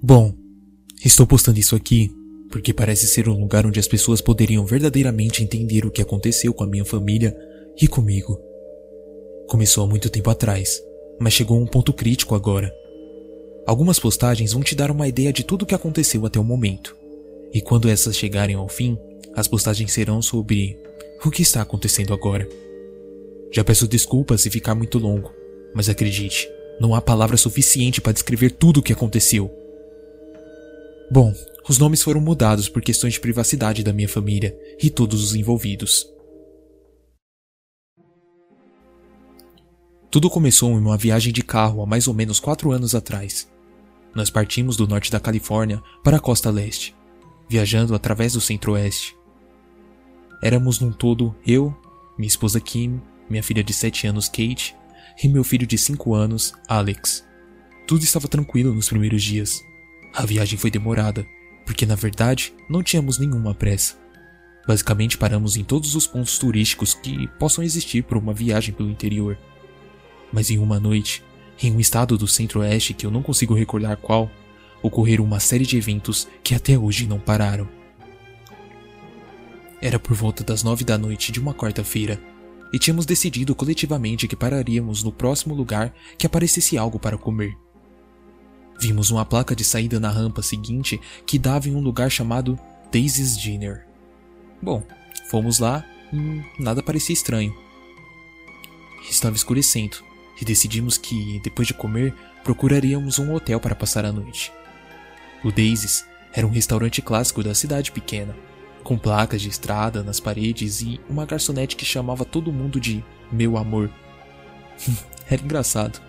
Bom, estou postando isso aqui porque parece ser um lugar onde as pessoas poderiam verdadeiramente entender o que aconteceu com a minha família e comigo. Começou há muito tempo atrás, mas chegou a um ponto crítico agora. Algumas postagens vão te dar uma ideia de tudo o que aconteceu até o momento. E quando essas chegarem ao fim, as postagens serão sobre o que está acontecendo agora. Já peço desculpas se ficar muito longo, mas acredite, não há palavra suficiente para descrever tudo o que aconteceu. Bom, os nomes foram mudados por questões de privacidade da minha família e todos os envolvidos. Tudo começou em uma viagem de carro há mais ou menos quatro anos atrás. Nós partimos do norte da Califórnia para a costa leste, viajando através do centro-oeste. Éramos num todo eu, minha esposa Kim, minha filha de 7 anos Kate e meu filho de 5 anos Alex. Tudo estava tranquilo nos primeiros dias. A viagem foi demorada, porque na verdade não tínhamos nenhuma pressa. Basicamente paramos em todos os pontos turísticos que possam existir por uma viagem pelo interior. Mas em uma noite, em um estado do centro-oeste que eu não consigo recordar qual, ocorreram uma série de eventos que até hoje não pararam. Era por volta das nove da noite de uma quarta-feira, e tínhamos decidido coletivamente que pararíamos no próximo lugar que aparecesse algo para comer. Vimos uma placa de saída na rampa seguinte que dava em um lugar chamado Daisy's Dinner. Bom, fomos lá e nada parecia estranho. Estava escurecendo e decidimos que, depois de comer, procuraríamos um hotel para passar a noite. O Daisy's era um restaurante clássico da cidade pequena, com placas de estrada nas paredes e uma garçonete que chamava todo mundo de meu amor. era engraçado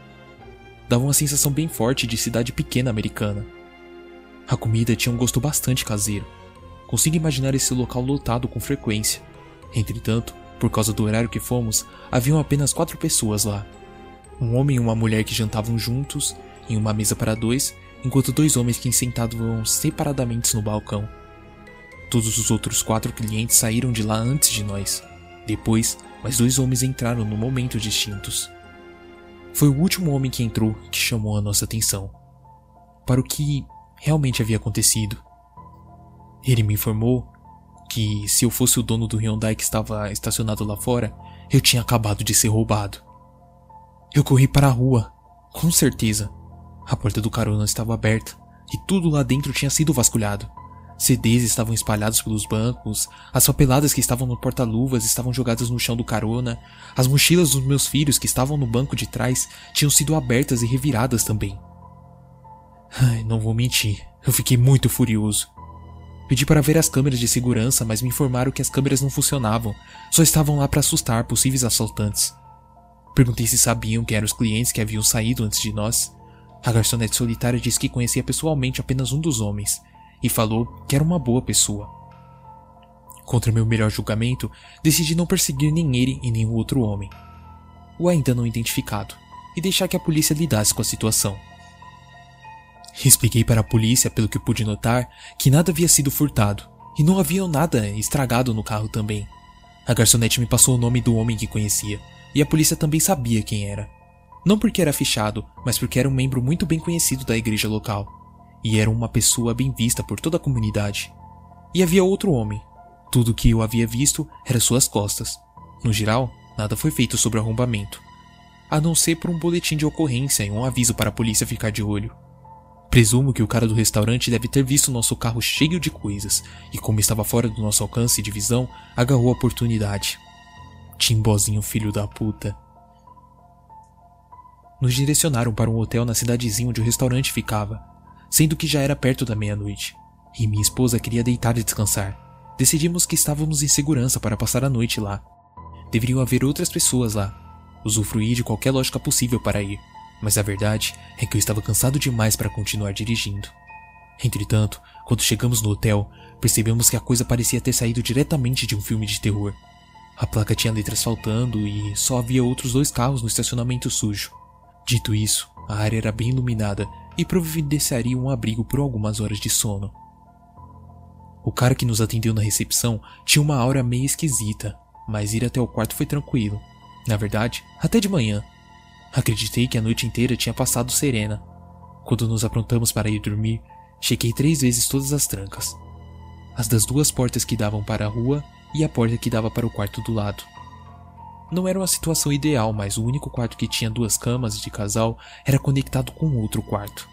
dava uma sensação bem forte de cidade pequena americana. A comida tinha um gosto bastante caseiro. Consigo imaginar esse local lotado com frequência. Entretanto, por causa do horário que fomos, haviam apenas quatro pessoas lá. Um homem e uma mulher que jantavam juntos, em uma mesa para dois, enquanto dois homens que sentavam separadamente no balcão. Todos os outros quatro clientes saíram de lá antes de nós. Depois, mais dois homens entraram no momento distintos. Foi o último homem que entrou que chamou a nossa atenção para o que realmente havia acontecido. Ele me informou que se eu fosse o dono do Hyundai que estava estacionado lá fora, eu tinha acabado de ser roubado. Eu corri para a rua, com certeza. A porta do carona estava aberta e tudo lá dentro tinha sido vasculhado. CDs estavam espalhados pelos bancos, as papeladas que estavam no porta-luvas estavam jogadas no chão do carona, as mochilas dos meus filhos que estavam no banco de trás tinham sido abertas e reviradas também. Ai, não vou mentir, eu fiquei muito furioso. Pedi para ver as câmeras de segurança, mas me informaram que as câmeras não funcionavam, só estavam lá para assustar possíveis assaltantes. Perguntei se sabiam quem eram os clientes que haviam saído antes de nós. A garçonete solitária disse que conhecia pessoalmente apenas um dos homens, e falou que era uma boa pessoa. Contra meu melhor julgamento, decidi não perseguir nem ele e o outro homem, o ainda não identificado, e deixar que a polícia lidasse com a situação. Expliquei para a polícia, pelo que pude notar, que nada havia sido furtado e não havia nada estragado no carro também. A garçonete me passou o nome do homem que conhecia e a polícia também sabia quem era. Não porque era fichado, mas porque era um membro muito bem conhecido da igreja local e era uma pessoa bem vista por toda a comunidade. E havia outro homem. Tudo que eu havia visto era suas costas. No geral, nada foi feito sobre o arrombamento, a não ser por um boletim de ocorrência e um aviso para a polícia ficar de olho. Presumo que o cara do restaurante deve ter visto nosso carro cheio de coisas e, como estava fora do nosso alcance de visão, agarrou a oportunidade. Timbozinho filho da puta. Nos direcionaram para um hotel na cidadezinha onde o restaurante ficava, sendo que já era perto da meia-noite, e minha esposa queria deitar e descansar. Decidimos que estávamos em segurança para passar a noite lá. Deveriam haver outras pessoas lá. Usufruir de qualquer lógica possível para ir, mas a verdade é que eu estava cansado demais para continuar dirigindo. Entretanto, quando chegamos no hotel, percebemos que a coisa parecia ter saído diretamente de um filme de terror. A placa tinha letras faltando e só havia outros dois carros no estacionamento sujo. Dito isso, a área era bem iluminada e providenciaria um abrigo por algumas horas de sono. O cara que nos atendeu na recepção tinha uma aura meio esquisita, mas ir até o quarto foi tranquilo. Na verdade, até de manhã. Acreditei que a noite inteira tinha passado serena. Quando nos aprontamos para ir dormir, chequei três vezes todas as trancas. As das duas portas que davam para a rua e a porta que dava para o quarto do lado. Não era uma situação ideal, mas o único quarto que tinha duas camas de casal era conectado com outro quarto.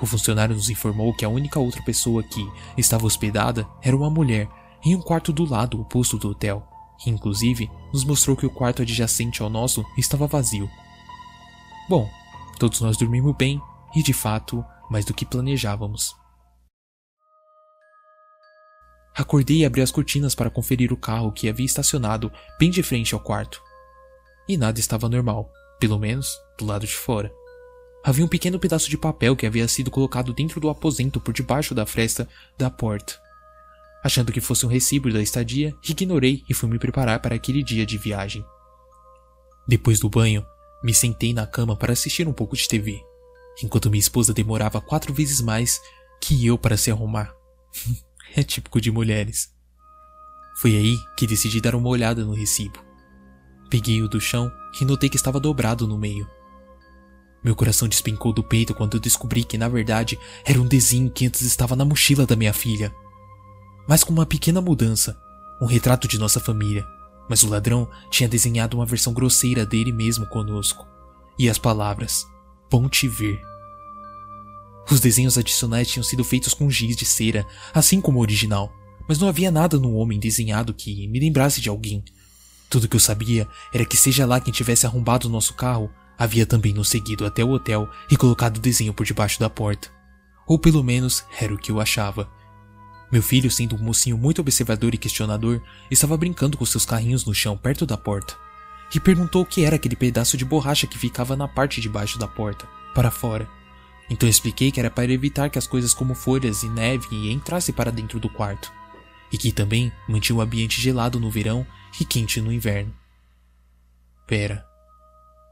O funcionário nos informou que a única outra pessoa que estava hospedada era uma mulher em um quarto do lado oposto do hotel. Inclusive, nos mostrou que o quarto adjacente ao nosso estava vazio. Bom, todos nós dormimos bem e, de fato, mais do que planejávamos. Acordei e abri as cortinas para conferir o carro que havia estacionado bem de frente ao quarto. E nada estava normal, pelo menos do lado de fora. Havia um pequeno pedaço de papel que havia sido colocado dentro do aposento por debaixo da fresta da porta. Achando que fosse um recibo da estadia, ignorei e fui me preparar para aquele dia de viagem. Depois do banho, me sentei na cama para assistir um pouco de TV, enquanto minha esposa demorava quatro vezes mais que eu para se arrumar. é típico de mulheres. Foi aí que decidi dar uma olhada no recibo. Peguei-o do chão e notei que estava dobrado no meio. Meu coração despencou do peito quando eu descobri que, na verdade, era um desenho que antes estava na mochila da minha filha. Mas com uma pequena mudança, um retrato de nossa família. Mas o ladrão tinha desenhado uma versão grosseira dele mesmo conosco. E as palavras: Bom te ver. Os desenhos adicionais tinham sido feitos com giz de cera, assim como o original, mas não havia nada no homem desenhado que me lembrasse de alguém. Tudo que eu sabia era que, seja lá quem tivesse arrombado o nosso carro, Havia também nos seguido até o hotel e colocado o desenho por debaixo da porta. Ou pelo menos era o que eu achava. Meu filho, sendo um mocinho muito observador e questionador, estava brincando com seus carrinhos no chão perto da porta. E perguntou o que era aquele pedaço de borracha que ficava na parte de baixo da porta, para fora. Então expliquei que era para evitar que as coisas como folhas e neve entrassem para dentro do quarto. E que também mantinha o ambiente gelado no verão e quente no inverno. Pera,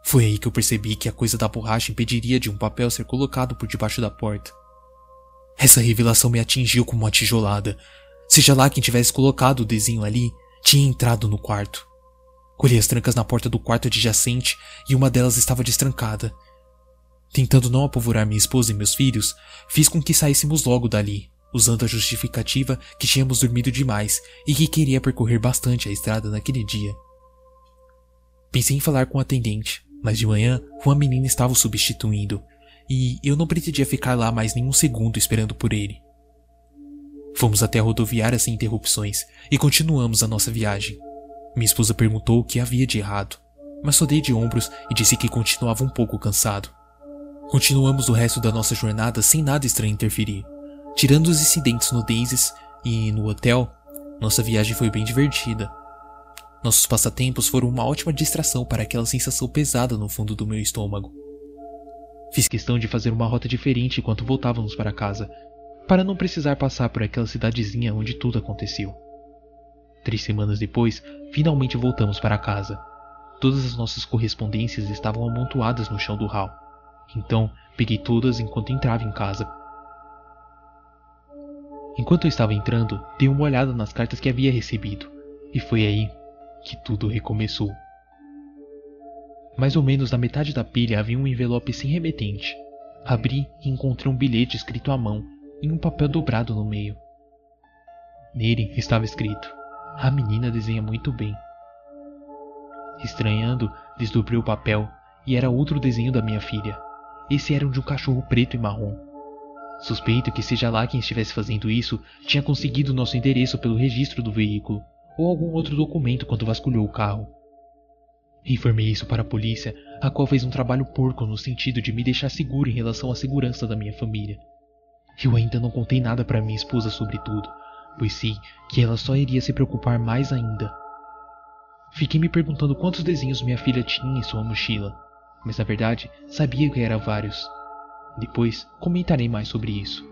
foi aí que eu percebi que a coisa da borracha impediria de um papel ser colocado por debaixo da porta. Essa revelação me atingiu como uma tijolada. Seja lá quem tivesse colocado o desenho ali, tinha entrado no quarto. Colhei as trancas na porta do quarto adjacente e uma delas estava destrancada. Tentando não apavorar minha esposa e meus filhos, fiz com que saíssemos logo dali, usando a justificativa que tínhamos dormido demais e que queria percorrer bastante a estrada naquele dia. Pensei em falar com o atendente, mas de manhã uma menina estava o substituindo, e eu não pretendia ficar lá mais nenhum segundo esperando por ele. Fomos até a rodoviária sem interrupções e continuamos a nossa viagem. Minha esposa perguntou o que havia de errado, mas só dei de ombros e disse que continuava um pouco cansado. Continuamos o resto da nossa jornada sem nada estranho interferir. Tirando os incidentes no Daisies e no hotel, nossa viagem foi bem divertida. Nossos passatempos foram uma ótima distração para aquela sensação pesada no fundo do meu estômago. Fiz questão de fazer uma rota diferente enquanto voltávamos para casa, para não precisar passar por aquela cidadezinha onde tudo aconteceu. Três semanas depois, finalmente voltamos para casa. Todas as nossas correspondências estavam amontoadas no chão do hall. Então, peguei todas enquanto entrava em casa. Enquanto eu estava entrando, dei uma olhada nas cartas que havia recebido, e foi aí que tudo recomeçou. Mais ou menos na metade da pilha havia um envelope sem remetente. Abri e encontrei um bilhete escrito à mão, em um papel dobrado no meio. Nele estava escrito: A menina desenha muito bem. Estranhando, desdobrei o papel e era outro desenho da minha filha. Esse era um de um cachorro preto e marrom. Suspeito que seja lá quem estivesse fazendo isso tinha conseguido nosso endereço pelo registro do veículo ou algum outro documento quando vasculhou o carro. Informei isso para a polícia, a qual fez um trabalho porco no sentido de me deixar seguro em relação à segurança da minha família. Eu ainda não contei nada para minha esposa sobre tudo, pois sei que ela só iria se preocupar mais ainda. Fiquei me perguntando quantos desenhos minha filha tinha em sua mochila, mas na verdade sabia que eram vários. Depois comentarei mais sobre isso.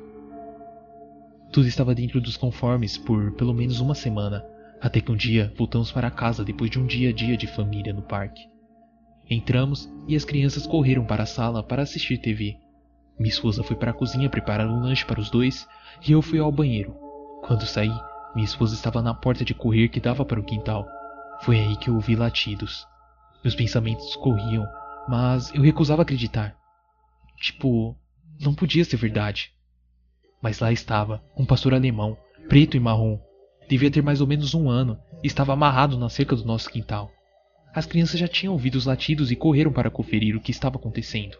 Tudo estava dentro dos conformes por pelo menos uma semana, até que um dia voltamos para casa depois de um dia a dia de família no parque. Entramos e as crianças correram para a sala para assistir TV. Minha esposa foi para a cozinha preparar um lanche para os dois e eu fui ao banheiro. Quando saí, minha esposa estava na porta de correr que dava para o quintal. Foi aí que eu ouvi latidos. Meus pensamentos corriam, mas eu recusava acreditar. Tipo, não podia ser verdade. Mas lá estava, um pastor alemão, preto e marrom. Devia ter mais ou menos um ano e estava amarrado na cerca do nosso quintal. As crianças já tinham ouvido os latidos e correram para conferir o que estava acontecendo.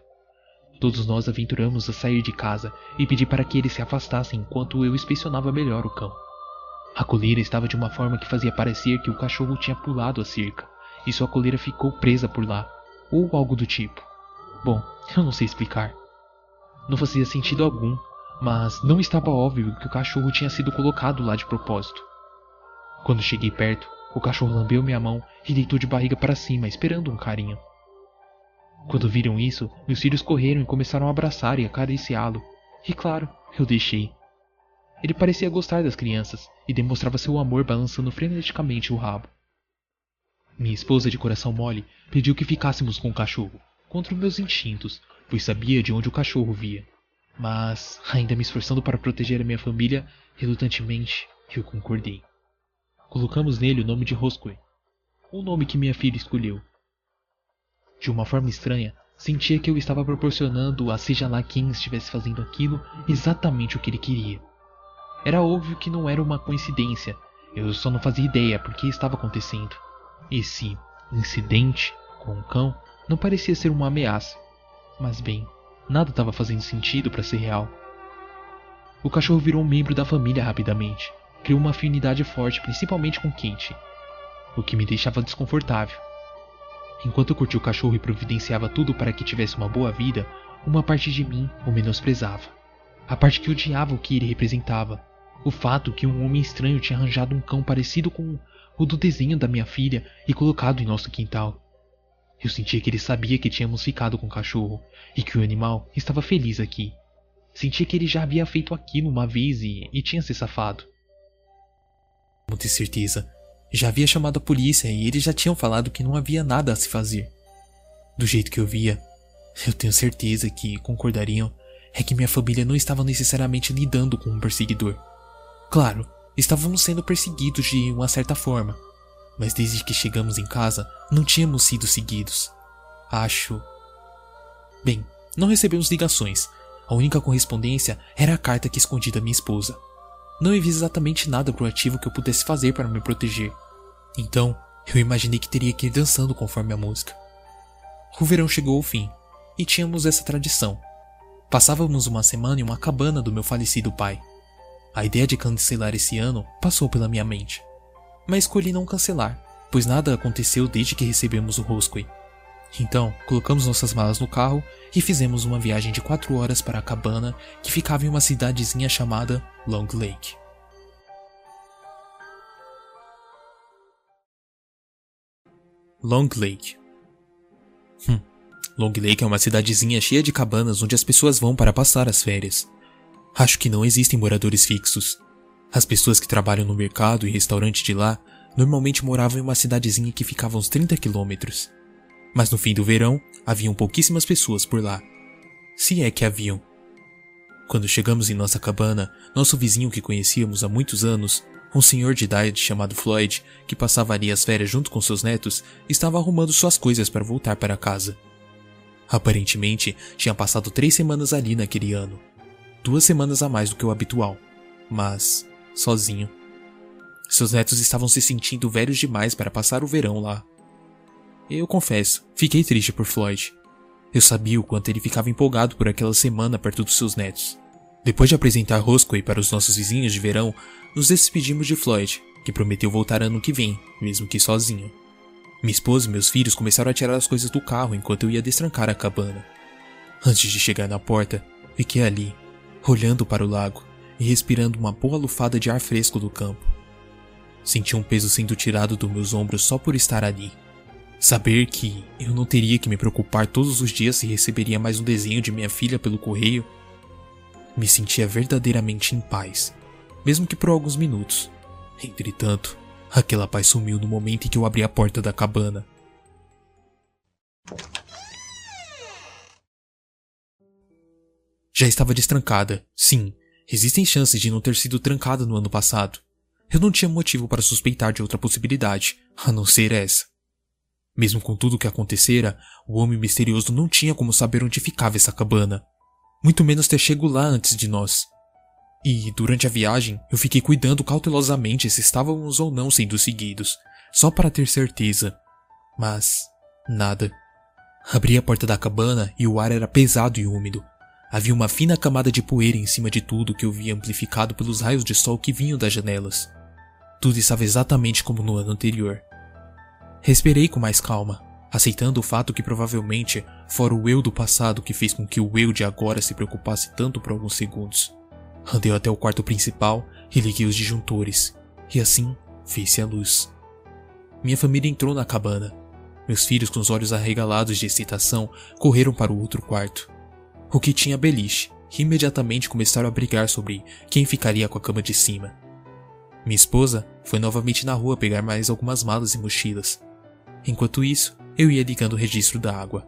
Todos nós aventuramos a sair de casa e pedi para que eles se afastassem enquanto eu inspecionava melhor o cão. A coleira estava de uma forma que fazia parecer que o cachorro tinha pulado a cerca e sua coleira ficou presa por lá, ou algo do tipo. Bom, eu não sei explicar. Não fazia sentido algum, mas não estava óbvio que o cachorro tinha sido colocado lá de propósito. Quando cheguei perto, o cachorro lambeu minha mão e deitou de barriga para cima, esperando um carinho. Quando viram isso, meus filhos correram e começaram a abraçar e acariciá-lo. E claro, eu deixei. Ele parecia gostar das crianças e demonstrava seu amor balançando freneticamente o rabo. Minha esposa de coração mole pediu que ficássemos com o cachorro, contra os meus instintos, pois sabia de onde o cachorro via. Mas, ainda me esforçando para proteger a minha família, relutantemente eu concordei. Colocamos nele o nome de Roscoe, o nome que minha filha escolheu. De uma forma estranha, sentia que eu estava proporcionando a seja lá quem estivesse fazendo aquilo exatamente o que ele queria. Era óbvio que não era uma coincidência, eu só não fazia ideia por que estava acontecendo. Esse incidente com o cão não parecia ser uma ameaça, mas bem, nada estava fazendo sentido para ser real. O cachorro virou um membro da família rapidamente, criou uma afinidade forte, principalmente com Kate, o que me deixava desconfortável. Enquanto curtia o cachorro e providenciava tudo para que tivesse uma boa vida, uma parte de mim o menosprezava. A parte que odiava o que ele representava. O fato que um homem estranho tinha arranjado um cão parecido com o do desenho da minha filha e colocado em nosso quintal. Eu sentia que ele sabia que tínhamos ficado com o cachorro e que o animal estava feliz aqui. Sentia que ele já havia feito aquilo uma vez e, e tinha se safado. Não ter certeza já havia chamado a polícia e eles já tinham falado que não havia nada a se fazer. Do jeito que eu via, eu tenho certeza que concordariam é que minha família não estava necessariamente lidando com um perseguidor. Claro, estávamos sendo perseguidos de uma certa forma, mas desde que chegamos em casa não tínhamos sido seguidos. Acho. Bem, não recebemos ligações. A única correspondência era a carta que escondi da minha esposa. Não havia exatamente nada proativo que eu pudesse fazer para me proteger. Então, eu imaginei que teria que ir dançando conforme a música. O verão chegou ao fim, e tínhamos essa tradição. Passávamos uma semana em uma cabana do meu falecido pai. A ideia de cancelar esse ano passou pela minha mente. Mas escolhi não cancelar, pois nada aconteceu desde que recebemos o Roscoe. Então, colocamos nossas malas no carro e fizemos uma viagem de quatro horas para a cabana que ficava em uma cidadezinha chamada Long Lake. Long Lake. Hum. Long Lake é uma cidadezinha cheia de cabanas onde as pessoas vão para passar as férias. Acho que não existem moradores fixos. As pessoas que trabalham no mercado e restaurante de lá normalmente moravam em uma cidadezinha que ficava uns 30 quilômetros. Mas no fim do verão, haviam pouquíssimas pessoas por lá. Se é que haviam. Quando chegamos em nossa cabana, nosso vizinho que conhecíamos há muitos anos um senhor de idade chamado Floyd, que passava ali as férias junto com seus netos, estava arrumando suas coisas para voltar para casa. Aparentemente, tinha passado três semanas ali naquele ano. Duas semanas a mais do que o habitual. Mas, sozinho. Seus netos estavam se sentindo velhos demais para passar o verão lá. Eu confesso, fiquei triste por Floyd. Eu sabia o quanto ele ficava empolgado por aquela semana perto dos seus netos. Depois de apresentar Roscoe para os nossos vizinhos de verão, nos despedimos de Floyd, que prometeu voltar ano que vem, mesmo que sozinho. Minha esposa e meus filhos começaram a tirar as coisas do carro enquanto eu ia destrancar a cabana. Antes de chegar na porta, fiquei ali, olhando para o lago e respirando uma boa lufada de ar fresco do campo. Senti um peso sendo tirado dos meus ombros só por estar ali. Saber que eu não teria que me preocupar todos os dias se receberia mais um desenho de minha filha pelo correio me sentia verdadeiramente em paz, mesmo que por alguns minutos. Entretanto, aquela paz sumiu no momento em que eu abri a porta da cabana. Já estava destrancada, sim. Existem chances de não ter sido trancada no ano passado. Eu não tinha motivo para suspeitar de outra possibilidade, a não ser essa. Mesmo com tudo o que acontecera, o homem misterioso não tinha como saber onde ficava essa cabana muito menos ter chego lá antes de nós. E, durante a viagem, eu fiquei cuidando cautelosamente se estávamos ou não sendo seguidos, só para ter certeza. Mas, nada. Abri a porta da cabana e o ar era pesado e úmido. Havia uma fina camada de poeira em cima de tudo que eu via amplificado pelos raios de sol que vinham das janelas. Tudo estava exatamente como no ano anterior. Respirei com mais calma, aceitando o fato que provavelmente fora o eu do passado que fez com que o eu de agora se preocupasse tanto por alguns segundos. Andei até o quarto principal e liguei os disjuntores, e assim fez-se a luz. Minha família entrou na cabana. Meus filhos, com os olhos arregalados de excitação, correram para o outro quarto. O que tinha beliche, e imediatamente começaram a brigar sobre quem ficaria com a cama de cima. Minha esposa foi novamente na rua pegar mais algumas malas e mochilas. Enquanto isso, eu ia ligando o registro da água.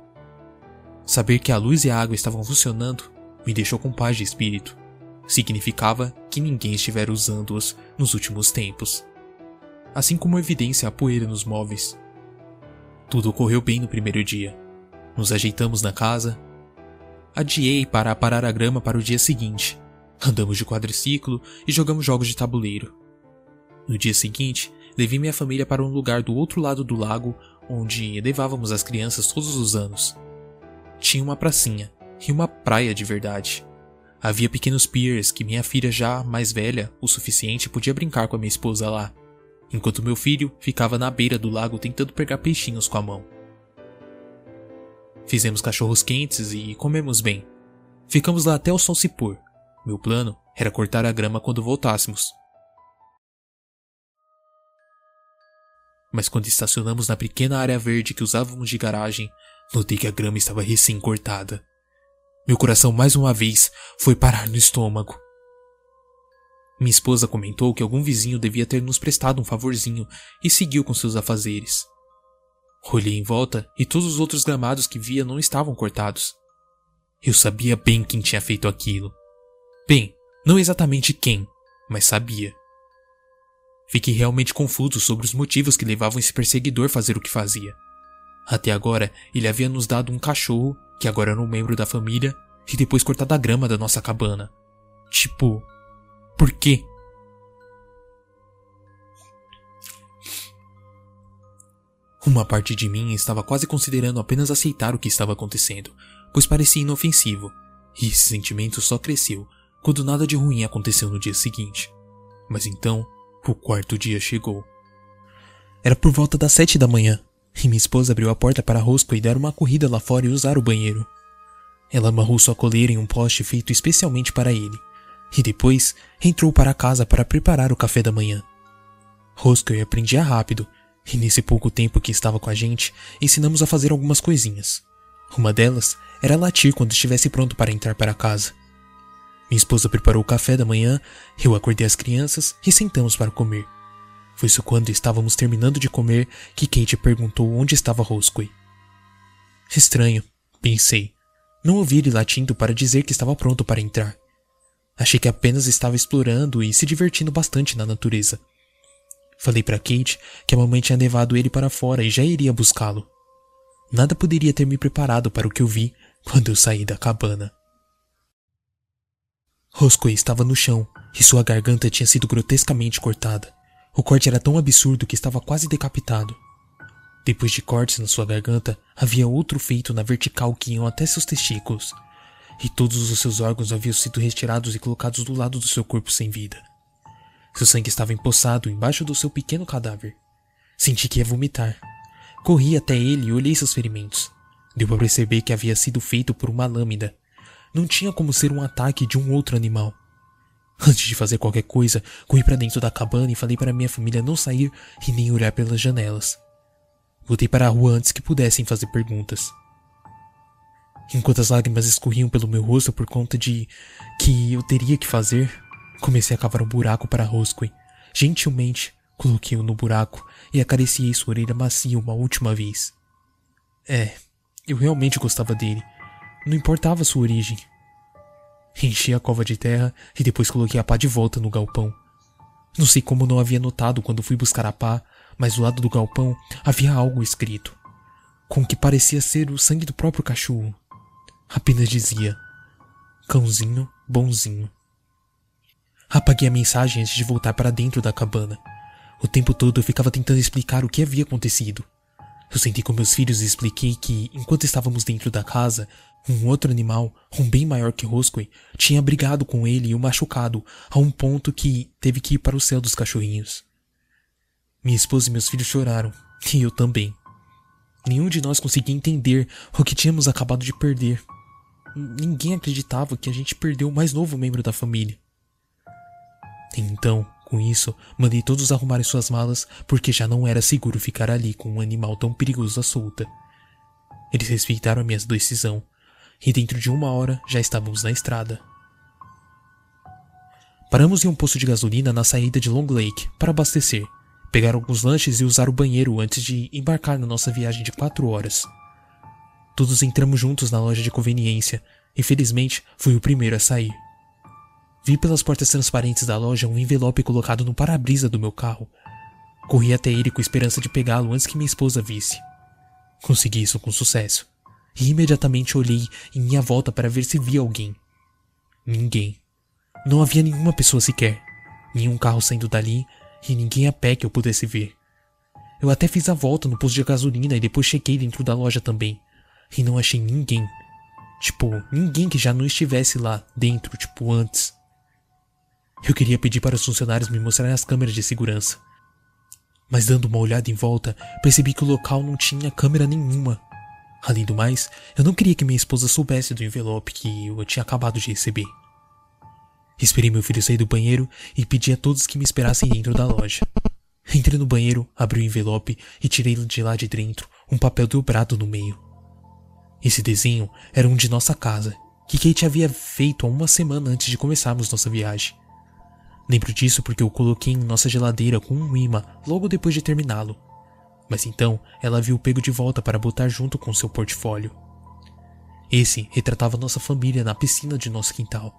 Saber que a luz e a água estavam funcionando me deixou com paz de espírito. Significava que ninguém estivera usando-os nos últimos tempos. Assim como evidência a poeira nos móveis. Tudo ocorreu bem no primeiro dia. Nos ajeitamos na casa. Adiei para aparar a grama para o dia seguinte. Andamos de quadriciclo e jogamos jogos de tabuleiro. No dia seguinte, levei minha família para um lugar do outro lado do lago onde levávamos as crianças todos os anos. Tinha uma pracinha e uma praia de verdade. Havia pequenos piers que minha filha, já mais velha o suficiente, podia brincar com a minha esposa lá, enquanto meu filho ficava na beira do lago tentando pegar peixinhos com a mão. Fizemos cachorros quentes e comemos bem. Ficamos lá até o sol se pôr. Meu plano era cortar a grama quando voltássemos. Mas quando estacionamos na pequena área verde que usávamos de garagem, notei que a grama estava recém-cortada. Meu coração mais uma vez foi parar no estômago. Minha esposa comentou que algum vizinho devia ter nos prestado um favorzinho e seguiu com seus afazeres. Olhei em volta e todos os outros gramados que via não estavam cortados. Eu sabia bem quem tinha feito aquilo. Bem, não exatamente quem, mas sabia. Fiquei realmente confuso sobre os motivos que levavam esse perseguidor a fazer o que fazia. Até agora, ele havia nos dado um cachorro que agora era um membro da família, e depois cortado a grama da nossa cabana. Tipo, por quê? Uma parte de mim estava quase considerando apenas aceitar o que estava acontecendo, pois parecia inofensivo, e esse sentimento só cresceu quando nada de ruim aconteceu no dia seguinte. Mas então, o quarto dia chegou. Era por volta das sete da manhã, e minha esposa abriu a porta para Rosco e dar uma corrida lá fora e usar o banheiro. Ela amarrou sua coleira em um poste feito especialmente para ele, e depois entrou para casa para preparar o café da manhã. Rosco aprendia rápido, e nesse pouco tempo que estava com a gente, ensinamos a fazer algumas coisinhas. Uma delas era latir quando estivesse pronto para entrar para casa. Minha esposa preparou o café da manhã, eu acordei as crianças e sentamos para comer. Foi isso quando estávamos terminando de comer que Kate perguntou onde estava Roscoe. Estranho, pensei. Não ouvi ele latindo para dizer que estava pronto para entrar. Achei que apenas estava explorando e se divertindo bastante na natureza. Falei para Kate que a mamãe tinha levado ele para fora e já iria buscá-lo. Nada poderia ter me preparado para o que eu vi quando eu saí da cabana. Roscoe estava no chão e sua garganta tinha sido grotescamente cortada. O corte era tão absurdo que estava quase decapitado. Depois de cortes na sua garganta, havia outro feito na vertical que iam até seus testículos, e todos os seus órgãos haviam sido retirados e colocados do lado do seu corpo sem vida. Seu sangue estava empoçado embaixo do seu pequeno cadáver. Senti que ia vomitar. Corri até ele e olhei seus ferimentos. Deu para perceber que havia sido feito por uma lâmina. Não tinha como ser um ataque de um outro animal. Antes de fazer qualquer coisa, corri para dentro da cabana e falei para minha família não sair e nem olhar pelas janelas. Voltei para a rua antes que pudessem fazer perguntas. Enquanto as lágrimas escorriam pelo meu rosto por conta de que eu teria que fazer, comecei a cavar um buraco para Roscoe. Gentilmente, coloquei-o no buraco e acariciei sua orelha macia uma última vez. É, eu realmente gostava dele. Não importava sua origem. Enchi a cova de terra e depois coloquei a pá de volta no galpão. Não sei como não havia notado quando fui buscar a pá, mas do lado do galpão havia algo escrito, com o que parecia ser o sangue do próprio cachorro. Apenas dizia: Cãozinho bonzinho. Apaguei a mensagem antes de voltar para dentro da cabana. O tempo todo eu ficava tentando explicar o que havia acontecido. Eu sentei com meus filhos e expliquei que, enquanto estávamos dentro da casa, um outro animal, um bem maior que Roscoe, tinha brigado com ele e o machucado a um ponto que teve que ir para o céu dos cachorrinhos. Minha esposa e meus filhos choraram, e eu também. Nenhum de nós conseguia entender o que tínhamos acabado de perder. Ninguém acreditava que a gente perdeu o mais novo membro da família. Então, com isso, mandei todos arrumarem suas malas porque já não era seguro ficar ali com um animal tão perigoso à solta. Eles respeitaram a minha decisão e dentro de uma hora já estávamos na estrada. Paramos em um posto de gasolina na saída de Long Lake para abastecer, pegar alguns lanches e usar o banheiro antes de embarcar na nossa viagem de quatro horas. Todos entramos juntos na loja de conveniência e felizmente fui o primeiro a sair. Vi pelas portas transparentes da loja um envelope colocado no para-brisa do meu carro. Corri até ele com esperança de pegá-lo antes que minha esposa visse. Consegui isso com sucesso. E imediatamente olhei em minha volta para ver se via alguém. Ninguém. Não havia nenhuma pessoa sequer. Nenhum carro saindo dali e ninguém a pé que eu pudesse ver. Eu até fiz a volta no posto de gasolina e depois chequei dentro da loja também. E não achei ninguém. Tipo, ninguém que já não estivesse lá dentro, tipo, antes. Eu queria pedir para os funcionários me mostrarem as câmeras de segurança. Mas dando uma olhada em volta, percebi que o local não tinha câmera nenhuma. Além do mais, eu não queria que minha esposa soubesse do envelope que eu tinha acabado de receber. Esperei meu filho sair do banheiro e pedi a todos que me esperassem dentro da loja. Entrei no banheiro, abri o envelope e tirei de lá de dentro um papel dobrado no meio. Esse desenho era um de nossa casa, que Kate havia feito há uma semana antes de começarmos nossa viagem. Lembro disso porque eu coloquei em nossa geladeira com um imã logo depois de terminá-lo. Mas então ela viu pego de volta para botar junto com seu portfólio. Esse retratava nossa família na piscina de nosso quintal.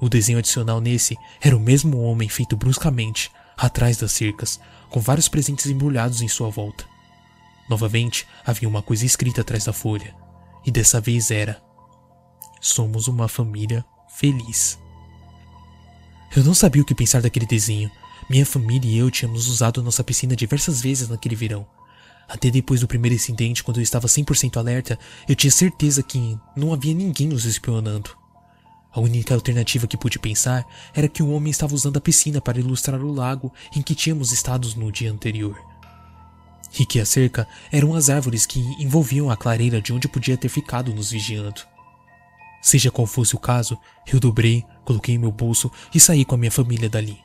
O desenho adicional nesse era o mesmo homem feito bruscamente, atrás das cercas, com vários presentes embrulhados em sua volta. Novamente havia uma coisa escrita atrás da folha, e dessa vez era: Somos uma família feliz. Eu não sabia o que pensar daquele desenho. Minha família e eu tínhamos usado nossa piscina diversas vezes naquele verão. Até depois do primeiro incidente, quando eu estava 100% alerta, eu tinha certeza que não havia ninguém nos espionando. A única alternativa que pude pensar era que o homem estava usando a piscina para ilustrar o lago em que tínhamos estado no dia anterior. E que a cerca eram as árvores que envolviam a clareira de onde podia ter ficado nos vigiando. Seja qual fosse o caso, eu dobrei, coloquei meu bolso e saí com a minha família dali.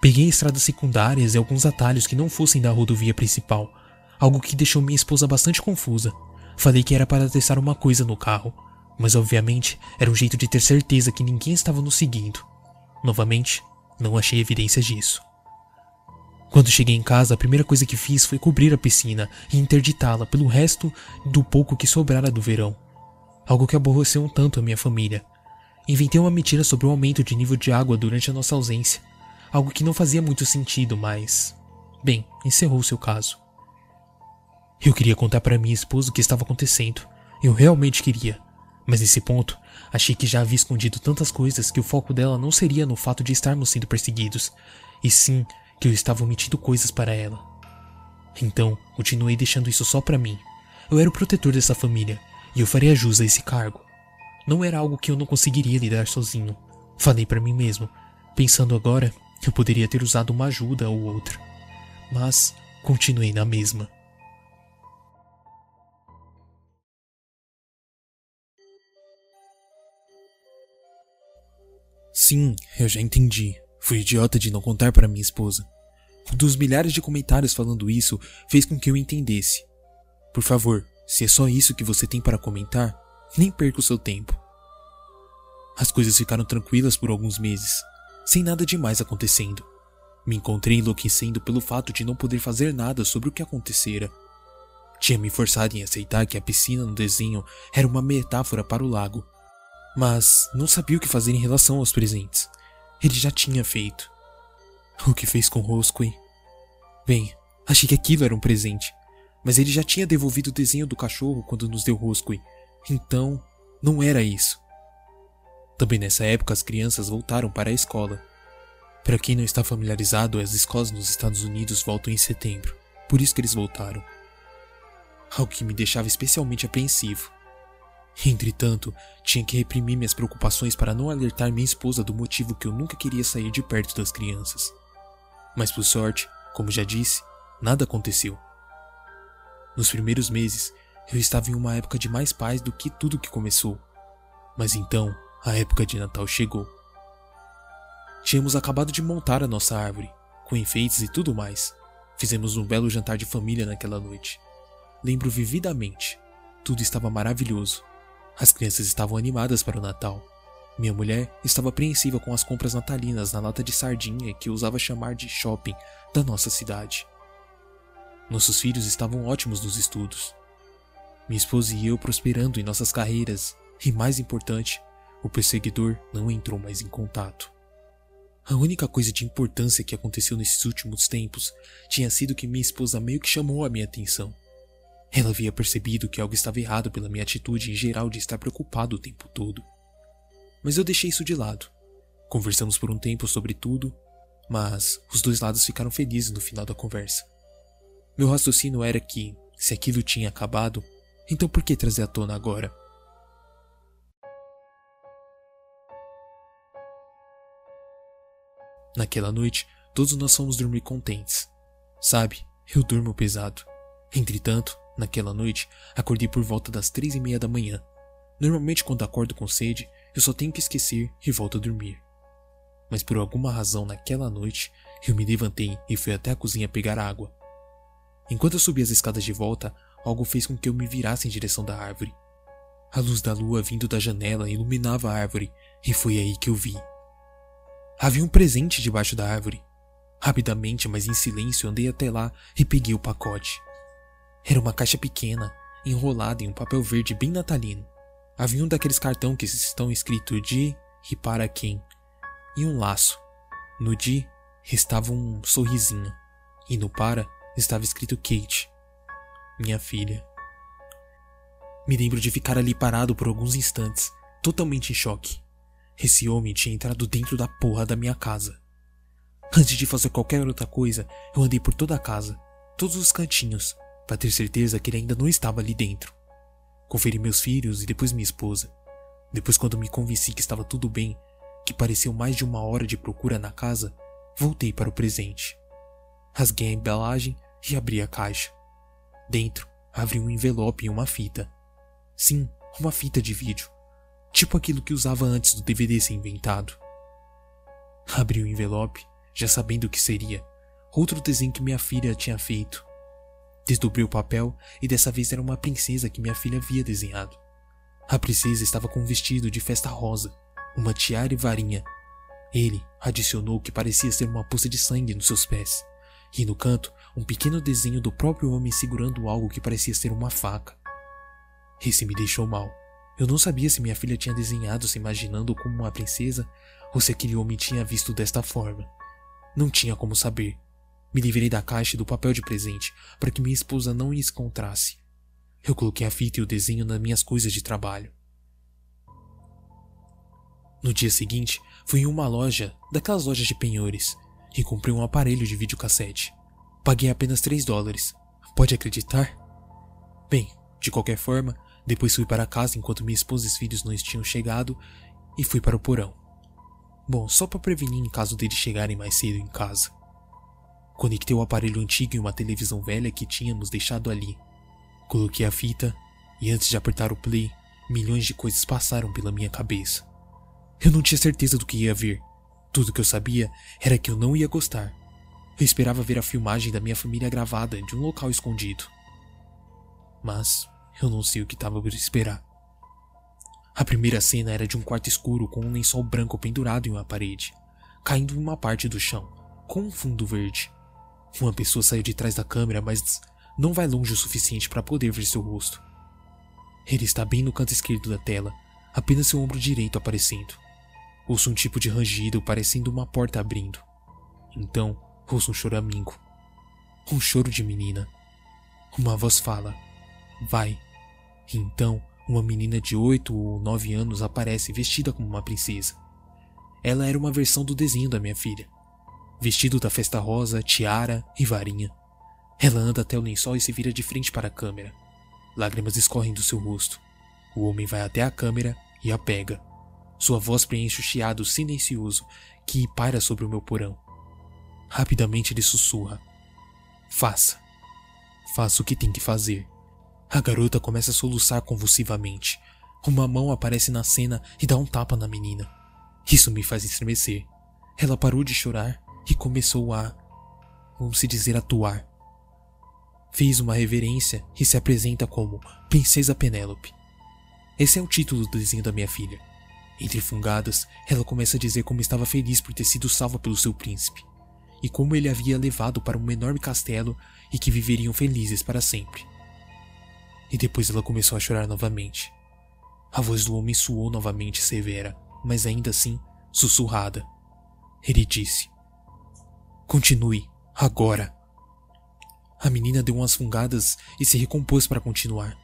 Peguei estradas secundárias e alguns atalhos que não fossem da rodovia principal, algo que deixou minha esposa bastante confusa. Falei que era para testar uma coisa no carro, mas obviamente era um jeito de ter certeza que ninguém estava nos seguindo. Novamente, não achei evidências disso. Quando cheguei em casa, a primeira coisa que fiz foi cobrir a piscina e interditá-la pelo resto do pouco que sobrara do verão algo que aborreceu um tanto a minha família. Inventei uma mentira sobre o aumento de nível de água durante a nossa ausência, algo que não fazia muito sentido, mas. Bem, encerrou seu caso. Eu queria contar para minha esposa o que estava acontecendo. Eu realmente queria. Mas nesse ponto, achei que já havia escondido tantas coisas que o foco dela não seria no fato de estarmos sendo perseguidos, e sim que eu estava omitindo coisas para ela. Então, continuei deixando isso só para mim. Eu era o protetor dessa família, e eu faria jus a esse cargo. Não era algo que eu não conseguiria lidar sozinho. Falei para mim mesmo. Pensando agora, eu poderia ter usado uma ajuda ou outra. Mas continuei na mesma. Sim, eu já entendi. Fui idiota de não contar para minha esposa. Um dos milhares de comentários falando isso fez com que eu entendesse. Por favor, se é só isso que você tem para comentar, nem perca o seu tempo. As coisas ficaram tranquilas por alguns meses, sem nada demais acontecendo. Me encontrei enlouquecendo pelo fato de não poder fazer nada sobre o que acontecera. Tinha me forçado em aceitar que a piscina no desenho era uma metáfora para o lago, mas não sabia o que fazer em relação aos presentes. Ele já tinha feito. O que fez com Roscoe? Bem, achei que aquilo era um presente, mas ele já tinha devolvido o desenho do cachorro quando nos deu Roscoe. Então, não era isso. Também nessa época as crianças voltaram para a escola Para quem não está familiarizado, as escolas nos Estados Unidos voltam em setembro, por isso que eles voltaram. Algo que me deixava especialmente apreensivo. Entretanto, tinha que reprimir minhas preocupações para não alertar minha esposa do motivo que eu nunca queria sair de perto das crianças. Mas por sorte, como já disse, nada aconteceu. Nos primeiros meses, eu estava em uma época de mais paz do que tudo que começou. Mas então, a época de Natal chegou. Tínhamos acabado de montar a nossa árvore, com enfeites e tudo mais. Fizemos um belo jantar de família naquela noite. Lembro vividamente. Tudo estava maravilhoso. As crianças estavam animadas para o Natal. Minha mulher estava apreensiva com as compras natalinas na lata de sardinha que usava chamar de shopping da nossa cidade. Nossos filhos estavam ótimos nos estudos. Minha esposa e eu prosperando em nossas carreiras, e mais importante, o perseguidor não entrou mais em contato. A única coisa de importância que aconteceu nesses últimos tempos tinha sido que minha esposa meio que chamou a minha atenção. Ela havia percebido que algo estava errado pela minha atitude em geral de estar preocupado o tempo todo. Mas eu deixei isso de lado. Conversamos por um tempo sobre tudo, mas os dois lados ficaram felizes no final da conversa. Meu raciocínio era que, se aquilo tinha acabado, então por que trazer à tona agora? Naquela noite, todos nós fomos dormir contentes. Sabe, eu durmo pesado. Entretanto, naquela noite, acordei por volta das três e meia da manhã. Normalmente, quando acordo com sede, eu só tenho que esquecer e volto a dormir. Mas por alguma razão, naquela noite, eu me levantei e fui até a cozinha pegar água. Enquanto eu subia as escadas de volta, algo fez com que eu me virasse em direção da árvore. A luz da lua vindo da janela iluminava a árvore, e foi aí que eu vi. Havia um presente debaixo da árvore. Rapidamente, mas em silêncio, andei até lá e peguei o pacote. Era uma caixa pequena, enrolada em um papel verde bem natalino. Havia um daqueles cartão que estão escrito de e para quem, e um laço. No de estava um sorrisinho, e no para estava escrito Kate, minha filha. Me lembro de ficar ali parado por alguns instantes, totalmente em choque. Esse homem tinha entrado dentro da porra da minha casa. Antes de fazer qualquer outra coisa, eu andei por toda a casa, todos os cantinhos, para ter certeza que ele ainda não estava ali dentro. Conferi meus filhos e depois minha esposa. Depois, quando me convenci que estava tudo bem, que pareceu mais de uma hora de procura na casa, voltei para o presente. Rasguei a embalagem e abri a caixa. Dentro, havia um envelope e uma fita. Sim, uma fita de vídeo tipo aquilo que usava antes do DVD ser inventado. Abri o envelope, já sabendo o que seria, outro desenho que minha filha tinha feito. Desdobrei o papel e dessa vez era uma princesa que minha filha havia desenhado. A princesa estava com um vestido de festa rosa, uma tiara e varinha. Ele adicionou o que parecia ser uma poça de sangue nos seus pés, e no canto um pequeno desenho do próprio homem segurando algo que parecia ser uma faca. Esse me deixou mal. Eu não sabia se minha filha tinha desenhado se imaginando como uma princesa ou se aquele homem tinha visto desta forma. Não tinha como saber. Me livrei da caixa e do papel de presente para que minha esposa não se encontrasse. Eu coloquei a fita e o desenho nas minhas coisas de trabalho. No dia seguinte, fui em uma loja, daquelas lojas de penhores, e comprei um aparelho de videocassete. Paguei apenas 3 dólares. Pode acreditar? Bem, de qualquer forma, depois fui para casa enquanto minha esposa e os filhos não tinham chegado e fui para o porão. Bom, só para prevenir em caso deles chegarem mais cedo em casa. Conectei o aparelho antigo em uma televisão velha que tínhamos deixado ali. Coloquei a fita e antes de apertar o play, milhões de coisas passaram pela minha cabeça. Eu não tinha certeza do que ia ver. Tudo que eu sabia era que eu não ia gostar. Eu esperava ver a filmagem da minha família gravada de um local escondido. Mas eu não sei o que estava por esperar. A primeira cena era de um quarto escuro com um lençol branco pendurado em uma parede, caindo em uma parte do chão, com um fundo verde. Uma pessoa saiu de trás da câmera, mas não vai longe o suficiente para poder ver seu rosto. Ele está bem no canto esquerdo da tela, apenas seu ombro direito aparecendo. Ouço um tipo de rangido parecendo uma porta abrindo. Então, ouço um choramingo. Um choro de menina. Uma voz fala: Vai. então, uma menina de oito ou nove anos aparece vestida como uma princesa. Ela era uma versão do desenho da minha filha, vestido da festa rosa, tiara e varinha. Ela anda até o lençol e se vira de frente para a câmera. Lágrimas escorrem do seu rosto. O homem vai até a câmera e a pega. Sua voz preenche o chiado silencioso que paira sobre o meu porão. Rapidamente ele sussurra: Faça. Faça o que tem que fazer. A garota começa a soluçar convulsivamente. Uma mão aparece na cena e dá um tapa na menina. Isso me faz estremecer. Ela parou de chorar e começou a. Vamos se dizer, atuar. Fez uma reverência e se apresenta como Princesa Penélope. Esse é o título do desenho da minha filha. Entre fungadas, ela começa a dizer como estava feliz por ter sido salva pelo seu príncipe, e como ele havia levado para um enorme castelo e que viveriam felizes para sempre. E depois ela começou a chorar novamente. A voz do homem soou novamente severa, mas ainda assim sussurrada. Ele disse: Continue, agora. A menina deu umas fungadas e se recompôs para continuar.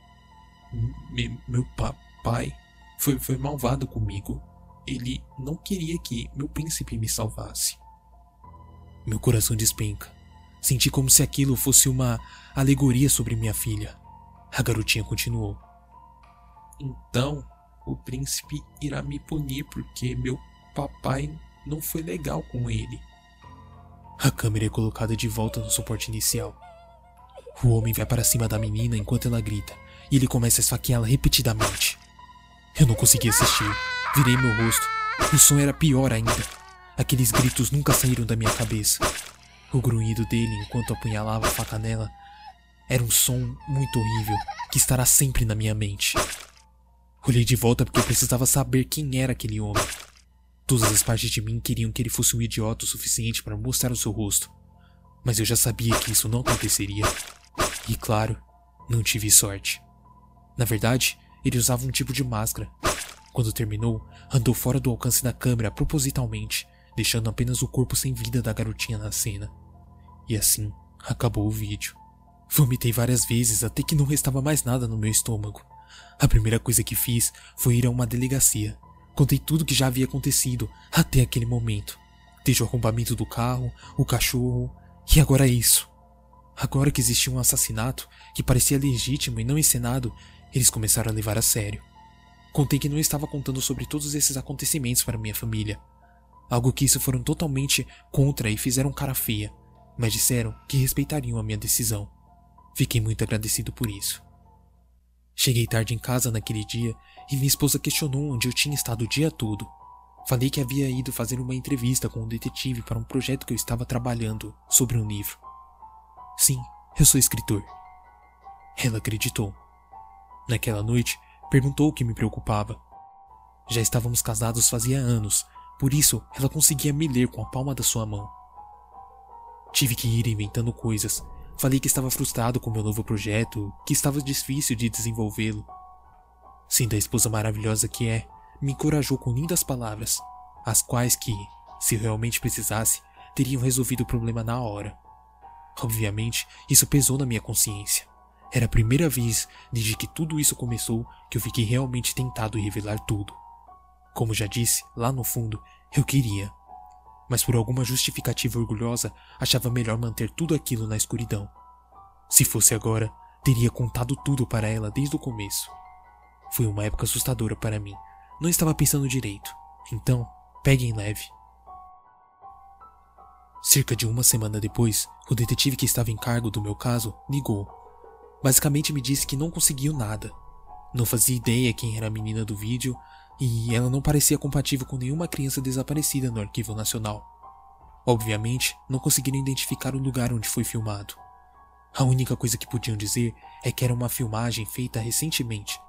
Me, meu papai foi, foi malvado comigo. Ele não queria que meu príncipe me salvasse. Meu coração despenca. Senti como se aquilo fosse uma alegoria sobre minha filha. A garotinha continuou. Então, o príncipe irá me punir porque meu papai não foi legal com ele. A câmera é colocada de volta no suporte inicial. O homem vai para cima da menina enquanto ela grita, e ele começa a esfaqueá-la repetidamente. Eu não consegui assistir. Virei meu rosto. O som era pior ainda. Aqueles gritos nunca saíram da minha cabeça. O grunhido dele enquanto apunhalava a faca nela era um som muito horrível que estará sempre na minha mente. Olhei de volta porque precisava saber quem era aquele homem. Todas as partes de mim queriam que ele fosse um idiota o suficiente para mostrar o seu rosto. Mas eu já sabia que isso não aconteceria. E claro, não tive sorte. Na verdade, ele usava um tipo de máscara. Quando terminou, andou fora do alcance da câmera propositalmente, deixando apenas o corpo sem vida da garotinha na cena. E assim acabou o vídeo. Vomitei várias vezes até que não restava mais nada no meu estômago. A primeira coisa que fiz foi ir a uma delegacia. Contei tudo o que já havia acontecido até aquele momento. Desde o arrombamento do carro, o cachorro e agora isso. Agora que existia um assassinato que parecia legítimo e não encenado, eles começaram a levar a sério. Contei que não estava contando sobre todos esses acontecimentos para minha família. Algo que isso foram totalmente contra e fizeram cara feia, mas disseram que respeitariam a minha decisão. Fiquei muito agradecido por isso. Cheguei tarde em casa naquele dia e minha esposa questionou onde eu tinha estado o dia todo. Falei que havia ido fazer uma entrevista com um detetive para um projeto que eu estava trabalhando sobre um livro. Sim, eu sou escritor. Ela acreditou. Naquela noite, perguntou o que me preocupava. Já estávamos casados fazia anos, por isso ela conseguia me ler com a palma da sua mão. Tive que ir inventando coisas Falei que estava frustrado com meu novo projeto, que estava difícil de desenvolvê-lo. Sendo a esposa maravilhosa que é, me encorajou com lindas palavras, as quais que, se realmente precisasse, teriam resolvido o problema na hora. Obviamente, isso pesou na minha consciência. Era a primeira vez desde que tudo isso começou que eu fiquei realmente tentado em revelar tudo. Como já disse, lá no fundo, eu queria, mas por alguma justificativa orgulhosa achava melhor manter tudo aquilo na escuridão. Se fosse agora, teria contado tudo para ela desde o começo. Foi uma época assustadora para mim. Não estava pensando direito. Então, peguem leve. Cerca de uma semana depois, o detetive que estava em cargo do meu caso ligou. Basicamente me disse que não conseguiu nada. Não fazia ideia quem era a menina do vídeo e ela não parecia compatível com nenhuma criança desaparecida no Arquivo Nacional. Obviamente, não conseguiram identificar o lugar onde foi filmado. A única coisa que podiam dizer é que era uma filmagem feita recentemente,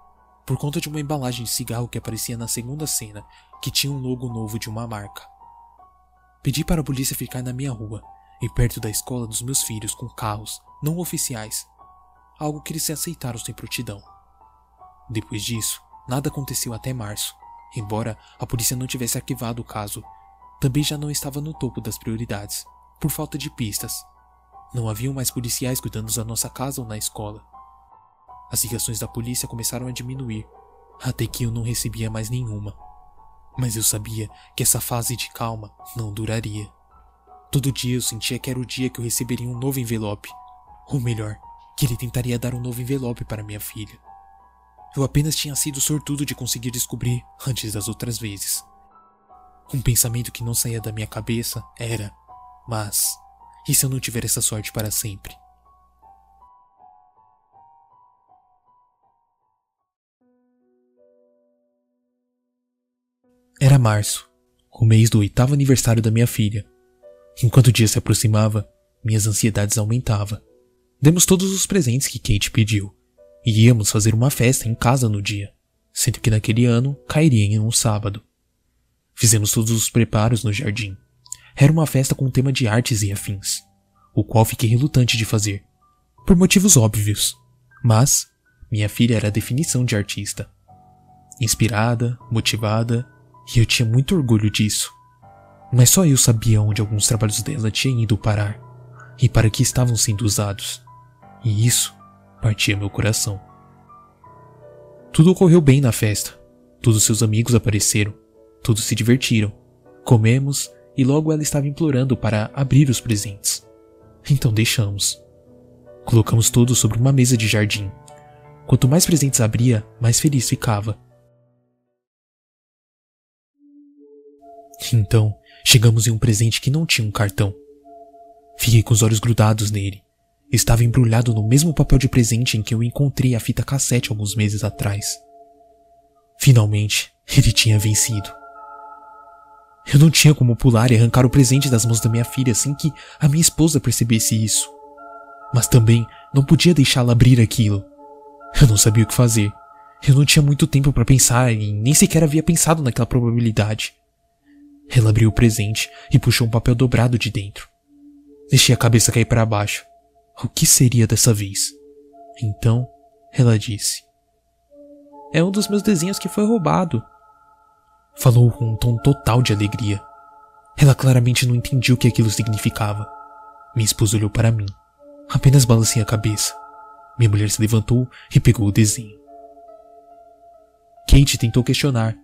por conta de uma embalagem de cigarro que aparecia na segunda cena, que tinha um logo novo de uma marca. Pedi para a polícia ficar na minha rua e perto da escola dos meus filhos com carros não oficiais, algo que eles se aceitaram sem prontidão. Depois disso, nada aconteceu até março, Embora a polícia não tivesse arquivado o caso, também já não estava no topo das prioridades, por falta de pistas. Não haviam mais policiais cuidando da nossa casa ou na escola. As ligações da polícia começaram a diminuir, até que eu não recebia mais nenhuma. Mas eu sabia que essa fase de calma não duraria. Todo dia eu sentia que era o dia que eu receberia um novo envelope. Ou melhor, que ele tentaria dar um novo envelope para minha filha. Eu apenas tinha sido sortudo de conseguir descobrir antes das outras vezes. Um pensamento que não saía da minha cabeça era: mas, e se eu não tiver essa sorte para sempre? Era março, o mês do oitavo aniversário da minha filha. Enquanto o dia se aproximava, minhas ansiedades aumentavam. Demos todos os presentes que Kate pediu e íamos fazer uma festa em casa no dia, sendo que naquele ano cairia em um sábado. Fizemos todos os preparos no jardim. Era uma festa com tema de artes e afins, o qual fiquei relutante de fazer, por motivos óbvios. Mas minha filha era a definição de artista. Inspirada, motivada, e eu tinha muito orgulho disso. Mas só eu sabia onde alguns trabalhos dela tinham ido parar e para que estavam sendo usados. E isso partia meu coração. Tudo ocorreu bem na festa. Todos seus amigos apareceram. Todos se divertiram. Comemos e logo ela estava implorando para abrir os presentes. Então deixamos. Colocamos todos sobre uma mesa de jardim. Quanto mais presentes abria, mais feliz ficava. Então, chegamos em um presente que não tinha um cartão. Fiquei com os olhos grudados nele. Estava embrulhado no mesmo papel de presente em que eu encontrei a fita cassete alguns meses atrás. Finalmente, ele tinha vencido. Eu não tinha como pular e arrancar o presente das mãos da minha filha sem que a minha esposa percebesse isso. Mas também não podia deixá-la abrir aquilo. Eu não sabia o que fazer. Eu não tinha muito tempo para pensar e nem sequer havia pensado naquela probabilidade. Ela abriu o presente e puxou um papel dobrado de dentro. Deixei a cabeça cair para baixo. O que seria dessa vez? Então, ela disse: É um dos meus desenhos que foi roubado. Falou com um tom total de alegria. Ela claramente não entendia o que aquilo significava. Minha esposa olhou para mim. Apenas balancei a cabeça. Minha mulher se levantou e pegou o desenho. Kate tentou questionar,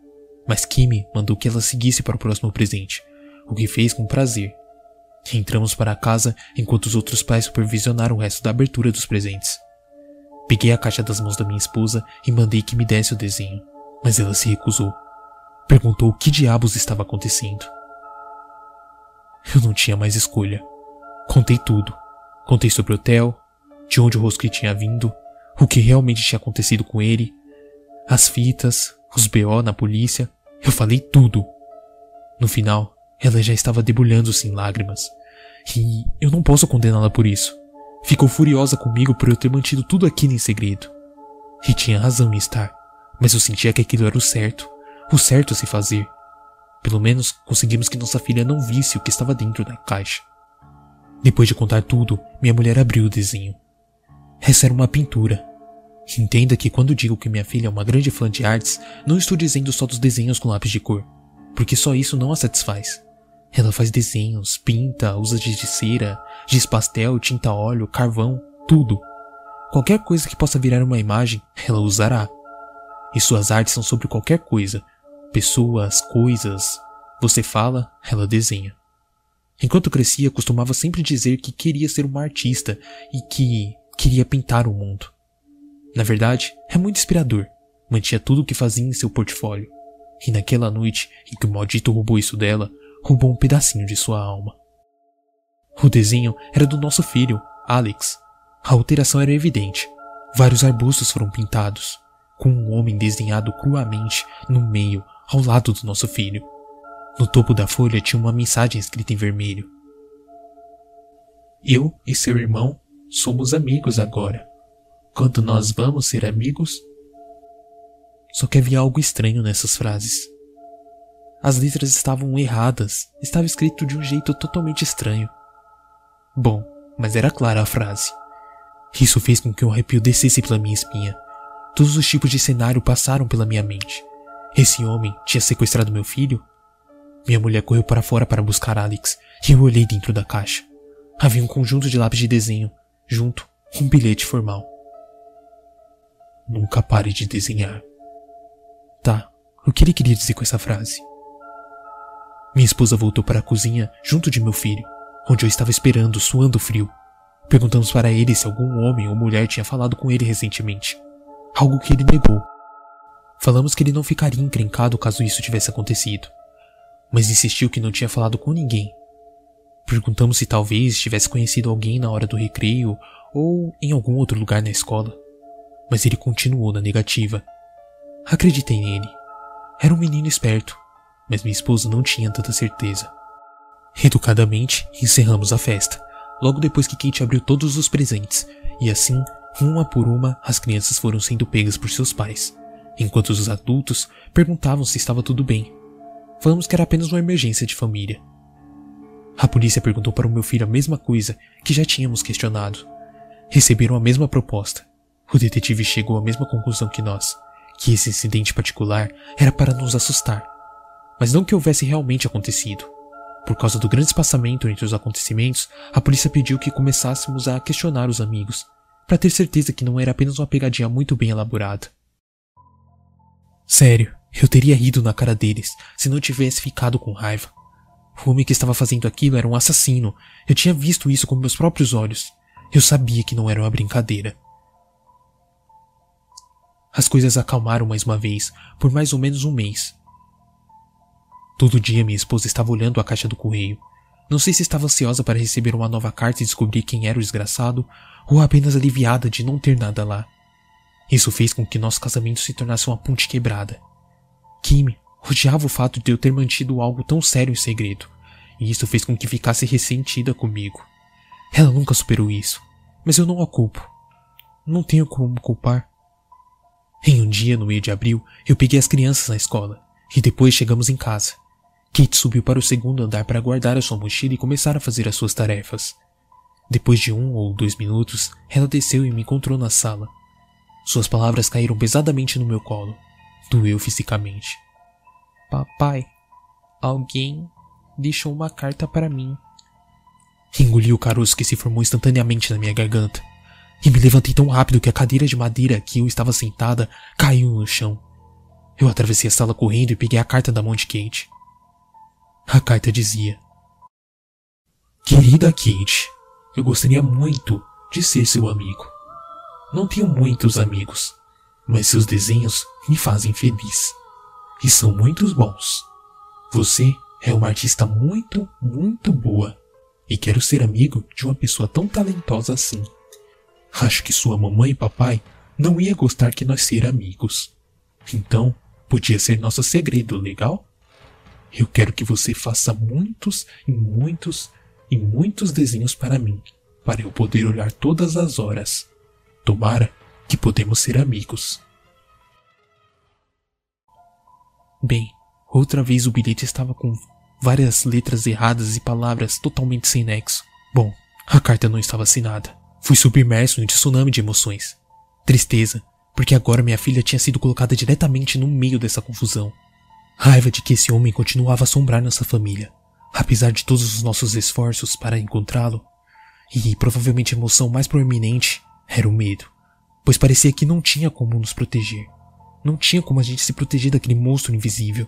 mas Kimi mandou que ela seguisse para o próximo presente, o que fez com prazer. Entramos para casa enquanto os outros pais supervisionaram o resto da abertura dos presentes. Peguei a caixa das mãos da minha esposa e mandei que me desse o desenho, mas ela se recusou. Perguntou o que diabos estava acontecendo. Eu não tinha mais escolha. Contei tudo. Contei sobre o hotel, de onde o Rosky tinha vindo, o que realmente tinha acontecido com ele, as fitas, os BO na polícia. Eu falei tudo. No final, ela já estava debulhando-se em lágrimas. E eu não posso condená-la por isso. Ficou furiosa comigo por eu ter mantido tudo aquilo em segredo. E tinha razão em estar, mas eu sentia que aquilo era o certo, o certo a se fazer. Pelo menos conseguimos que nossa filha não visse o que estava dentro da caixa. Depois de contar tudo, minha mulher abriu o desenho. Essa era uma pintura. Entenda que quando digo que minha filha é uma grande fã de artes, não estou dizendo só dos desenhos com lápis de cor, porque só isso não a satisfaz. Ela faz desenhos, pinta, usa giz de cera, giz pastel, tinta óleo, carvão, tudo. Qualquer coisa que possa virar uma imagem, ela usará. E suas artes são sobre qualquer coisa. Pessoas, coisas. Você fala, ela desenha. Enquanto crescia, costumava sempre dizer que queria ser uma artista e que queria pintar o mundo. Na verdade, é muito inspirador. Mantinha tudo o que fazia em seu portfólio. E naquela noite em que o maldito roubou isso dela, roubou um pedacinho de sua alma. O desenho era do nosso filho, Alex. A alteração era evidente. Vários arbustos foram pintados, com um homem desenhado cruamente no meio, ao lado do nosso filho. No topo da folha tinha uma mensagem escrita em vermelho. Eu e seu irmão somos amigos agora. Quando nós vamos ser amigos? Só que havia algo estranho nessas frases. As letras estavam erradas, estava escrito de um jeito totalmente estranho. Bom, mas era clara a frase. Isso fez com que um arrepio descesse pela minha espinha. Todos os tipos de cenário passaram pela minha mente. Esse homem tinha sequestrado meu filho? Minha mulher correu para fora para buscar Alex e eu olhei dentro da caixa. Havia um conjunto de lápis de desenho, junto um bilhete formal. Nunca pare de desenhar. Tá, o que ele queria dizer com essa frase? Minha esposa voltou para a cozinha junto de meu filho. onde eu estava esperando, suando frio. Perguntamos para ele se algum homem ou mulher tinha falado com ele recentemente, algo que ele negou. Falamos que ele não ficaria encrencado caso isso tivesse acontecido, mas insistiu que não tinha falado com ninguém. Perguntamos se talvez tivesse conhecido alguém na hora do recreio ou em algum outro lugar na escola, mas ele continuou na negativa. Acreditei nele. Era um menino esperto, mas minha esposa não tinha tanta certeza. Educadamente, encerramos a festa, logo depois que Kate abriu todos os presentes, e assim, uma por uma, as crianças foram sendo pegas por seus pais, enquanto os adultos perguntavam se estava tudo bem. Falamos que era apenas uma emergência de família. A polícia perguntou para o meu filho a mesma coisa que já tínhamos questionado. Receberam a mesma proposta. O detetive chegou à mesma conclusão que nós, que esse incidente particular era para nos assustar, mas não que houvesse realmente acontecido. Por causa do grande espaçamento entre os acontecimentos, a polícia pediu que começássemos a questionar os amigos, para ter certeza que não era apenas uma pegadinha muito bem elaborada. Sério, eu teria rido na cara deles se não tivesse ficado com raiva. O homem que estava fazendo aquilo era um assassino. Eu tinha visto isso com meus próprios olhos. Eu sabia que não era uma brincadeira. As coisas acalmaram mais uma vez, por mais ou menos um mês. Todo dia minha esposa estava olhando a caixa do correio. Não sei se estava ansiosa para receber uma nova carta e descobrir quem era o desgraçado, ou apenas aliviada de não ter nada lá. Isso fez com que nosso casamento se tornasse uma ponte quebrada. Kim odiava o fato de eu ter mantido algo tão sério em segredo, e isso fez com que ficasse ressentida comigo. Ela nunca superou isso, mas eu não a culpo. Não tenho como culpar. Em um dia, no meio de abril, eu peguei as crianças na escola, e depois chegamos em casa. Kate subiu para o segundo andar para guardar a sua mochila e começar a fazer as suas tarefas. Depois de um ou dois minutos, ela desceu e me encontrou na sala. Suas palavras caíram pesadamente no meu colo. Doeu fisicamente. Papai, alguém deixou uma carta para mim. Engoli o caroço que se formou instantaneamente na minha garganta. E me levantei tão rápido que a cadeira de madeira que eu estava sentada caiu no chão. Eu atravessei a sala correndo e peguei a carta da mão de Kate. A carta dizia: Querida Kate, eu gostaria muito de ser seu amigo. Não tenho muitos amigos, mas seus desenhos me fazem feliz. E são muito bons. Você é uma artista muito, muito boa. E quero ser amigo de uma pessoa tão talentosa assim. Acho que sua mamãe e papai não ia gostar que nós ser amigos. Então, podia ser nosso segredo, legal? Eu quero que você faça muitos e muitos e muitos desenhos para mim, para eu poder olhar todas as horas. Tomara que podemos ser amigos. Bem, outra vez o bilhete estava com várias letras erradas e palavras totalmente sem nexo. Bom, a carta não estava assinada. Fui submerso em um tsunami de emoções. Tristeza, porque agora minha filha tinha sido colocada diretamente no meio dessa confusão. Raiva de que esse homem continuava a assombrar nossa família, apesar de todos os nossos esforços para encontrá-lo. E provavelmente a emoção mais proeminente era o medo, pois parecia que não tinha como nos proteger. Não tinha como a gente se proteger daquele monstro invisível.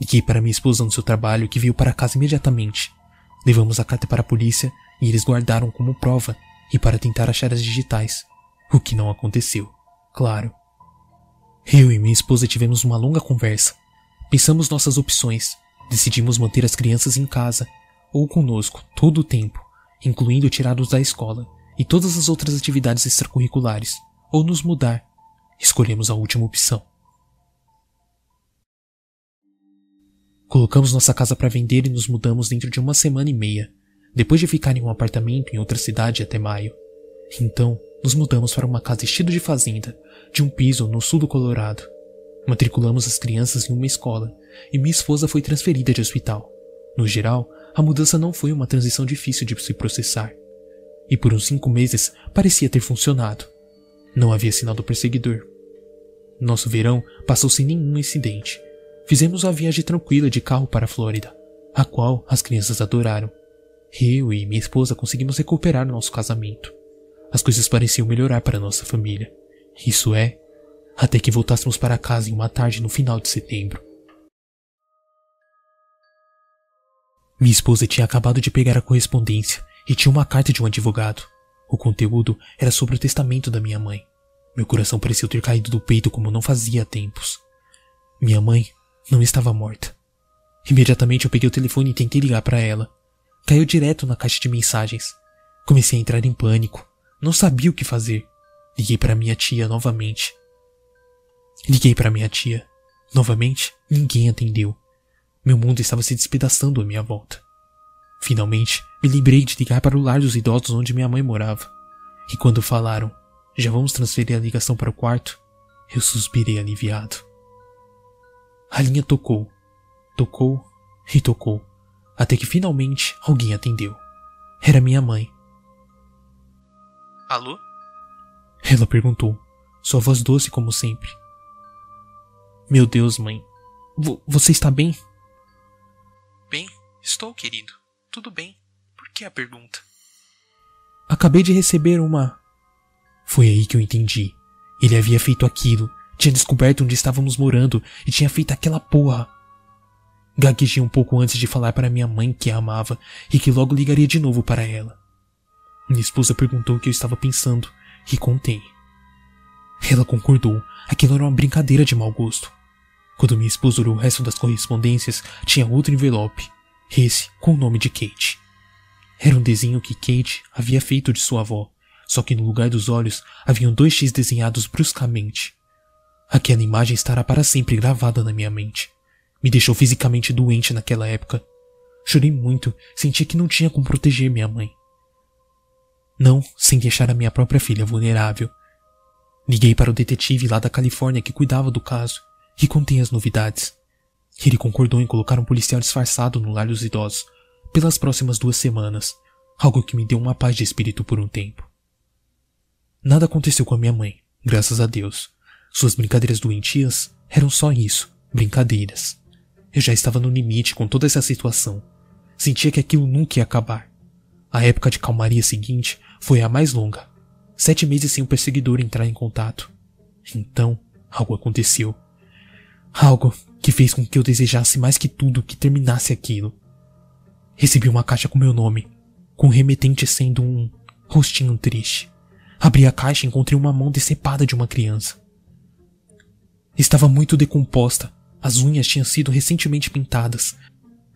Liguei para minha esposa no seu trabalho, que veio para casa imediatamente. Levamos a carta para a polícia e eles guardaram como prova e para tentar achar as digitais. O que não aconteceu, claro. Eu e minha esposa tivemos uma longa conversa Pensamos nossas opções. Decidimos manter as crianças em casa ou conosco todo o tempo, incluindo tirá-los da escola e todas as outras atividades extracurriculares, ou nos mudar. Escolhemos a última opção. Colocamos nossa casa para vender e nos mudamos dentro de uma semana e meia, depois de ficar em um apartamento em outra cidade até maio. Então, nos mudamos para uma casa estilo de fazenda, de um piso no sul do Colorado. Matriculamos as crianças em uma escola e minha esposa foi transferida de hospital. No geral, a mudança não foi uma transição difícil de se processar. E por uns cinco meses parecia ter funcionado. Não havia sinal do perseguidor. Nosso verão passou sem nenhum incidente. Fizemos uma viagem tranquila de carro para a Flórida, a qual as crianças adoraram. Eu e minha esposa conseguimos recuperar nosso casamento. As coisas pareciam melhorar para nossa família. Isso é, até que voltássemos para casa em uma tarde no final de setembro. Minha esposa tinha acabado de pegar a correspondência e tinha uma carta de um advogado. O conteúdo era sobre o testamento da minha mãe. Meu coração pareceu ter caído do peito como não fazia há tempos. Minha mãe não estava morta. Imediatamente eu peguei o telefone e tentei ligar para ela. Caiu direto na caixa de mensagens. Comecei a entrar em pânico. Não sabia o que fazer. Liguei para minha tia novamente. Liguei para minha tia. Novamente, ninguém atendeu. Meu mundo estava se despedaçando à minha volta. Finalmente, me lembrei de ligar para o lar dos idosos onde minha mãe morava. E quando falaram, já vamos transferir a ligação para o quarto, eu suspirei aliviado. A linha tocou, tocou e tocou, até que finalmente alguém atendeu. Era minha mãe. Alô? Ela perguntou, sua voz doce como sempre. Meu Deus, mãe. V você está bem? Bem, estou, querido. Tudo bem. Por que a pergunta? Acabei de receber uma. Foi aí que eu entendi. Ele havia feito aquilo, tinha descoberto onde estávamos morando e tinha feito aquela porra. Gaguejei um pouco antes de falar para minha mãe que a amava e que logo ligaria de novo para ela. Minha esposa perguntou o que eu estava pensando e contei. Ela concordou, aquilo era uma brincadeira de mau gosto. Quando minha esposa olhou o resto das correspondências, tinha outro envelope, esse com o nome de Kate. Era um desenho que Kate havia feito de sua avó, só que no lugar dos olhos haviam dois X desenhados bruscamente. Aquela imagem estará para sempre gravada na minha mente. Me deixou fisicamente doente naquela época. Chorei muito, senti que não tinha como proteger minha mãe. Não sem deixar a minha própria filha vulnerável. Liguei para o detetive lá da Califórnia que cuidava do caso e contei as novidades. Ele concordou em colocar um policial disfarçado no lar dos idosos pelas próximas duas semanas, algo que me deu uma paz de espírito por um tempo. Nada aconteceu com a minha mãe, graças a Deus. Suas brincadeiras doentias eram só isso, brincadeiras. Eu já estava no limite com toda essa situação. Sentia que aquilo nunca ia acabar. A época de calmaria seguinte foi a mais longa. Sete meses sem o perseguidor entrar em contato. Então, algo aconteceu. Algo que fez com que eu desejasse mais que tudo que terminasse aquilo. Recebi uma caixa com meu nome, com o remetente sendo um rostinho triste. Abri a caixa e encontrei uma mão decepada de uma criança. Estava muito decomposta, as unhas tinham sido recentemente pintadas,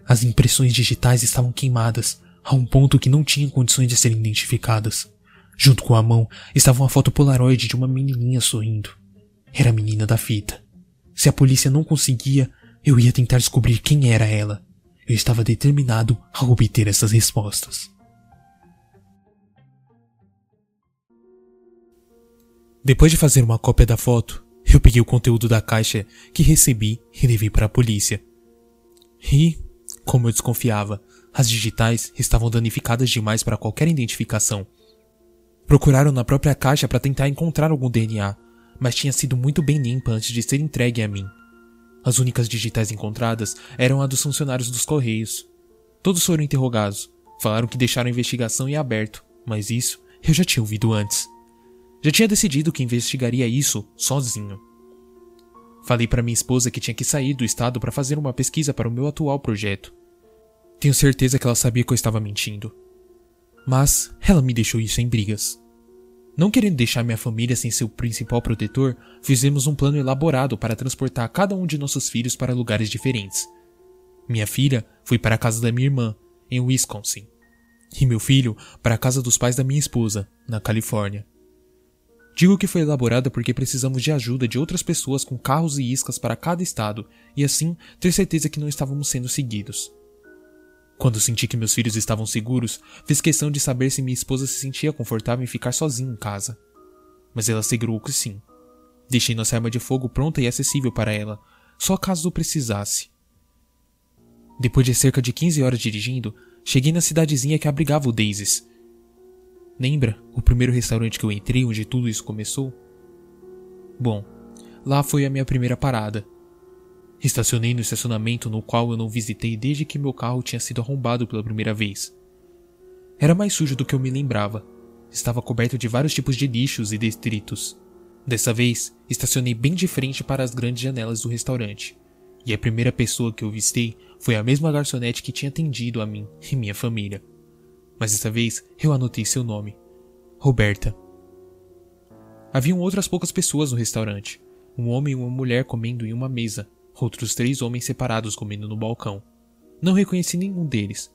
as impressões digitais estavam queimadas, a um ponto que não tinham condições de serem identificadas. Junto com a mão estava uma foto polaroid de uma menininha sorrindo. Era a menina da fita. Se a polícia não conseguia, eu ia tentar descobrir quem era ela. Eu estava determinado a obter essas respostas. Depois de fazer uma cópia da foto, eu peguei o conteúdo da caixa que recebi e levei para a polícia. E, como eu desconfiava, as digitais estavam danificadas demais para qualquer identificação. Procuraram na própria caixa para tentar encontrar algum DNA, mas tinha sido muito bem limpa antes de ser entregue a mim. As únicas digitais encontradas eram a dos funcionários dos Correios. Todos foram interrogados. Falaram que deixaram a investigação em aberto, mas isso eu já tinha ouvido antes. Já tinha decidido que investigaria isso sozinho. Falei para minha esposa que tinha que sair do estado para fazer uma pesquisa para o meu atual projeto. Tenho certeza que ela sabia que eu estava mentindo. Mas ela me deixou isso em brigas. Não querendo deixar minha família sem seu principal protetor, fizemos um plano elaborado para transportar cada um de nossos filhos para lugares diferentes. Minha filha foi para a casa da minha irmã, em Wisconsin, e meu filho para a casa dos pais da minha esposa, na Califórnia. Digo que foi elaborada porque precisamos de ajuda de outras pessoas com carros e iscas para cada estado e assim ter certeza que não estávamos sendo seguidos. Quando senti que meus filhos estavam seguros, fiz questão de saber se minha esposa se sentia confortável em ficar sozinha em casa. Mas ela assegurou que sim. Deixei nossa arma de fogo pronta e acessível para ela, só caso precisasse. Depois de cerca de 15 horas dirigindo, cheguei na cidadezinha que abrigava o Daisies. Lembra o primeiro restaurante que eu entrei onde tudo isso começou? Bom, lá foi a minha primeira parada, Estacionei no estacionamento no qual eu não visitei desde que meu carro tinha sido arrombado pela primeira vez. Era mais sujo do que eu me lembrava. Estava coberto de vários tipos de lixos e detritos. Dessa vez, estacionei bem de frente para as grandes janelas do restaurante. E a primeira pessoa que eu vistei foi a mesma garçonete que tinha atendido a mim e minha família. Mas dessa vez eu anotei seu nome: Roberta. Haviam outras poucas pessoas no restaurante. Um homem e uma mulher comendo em uma mesa, outros três homens separados comendo no balcão. Não reconheci nenhum deles.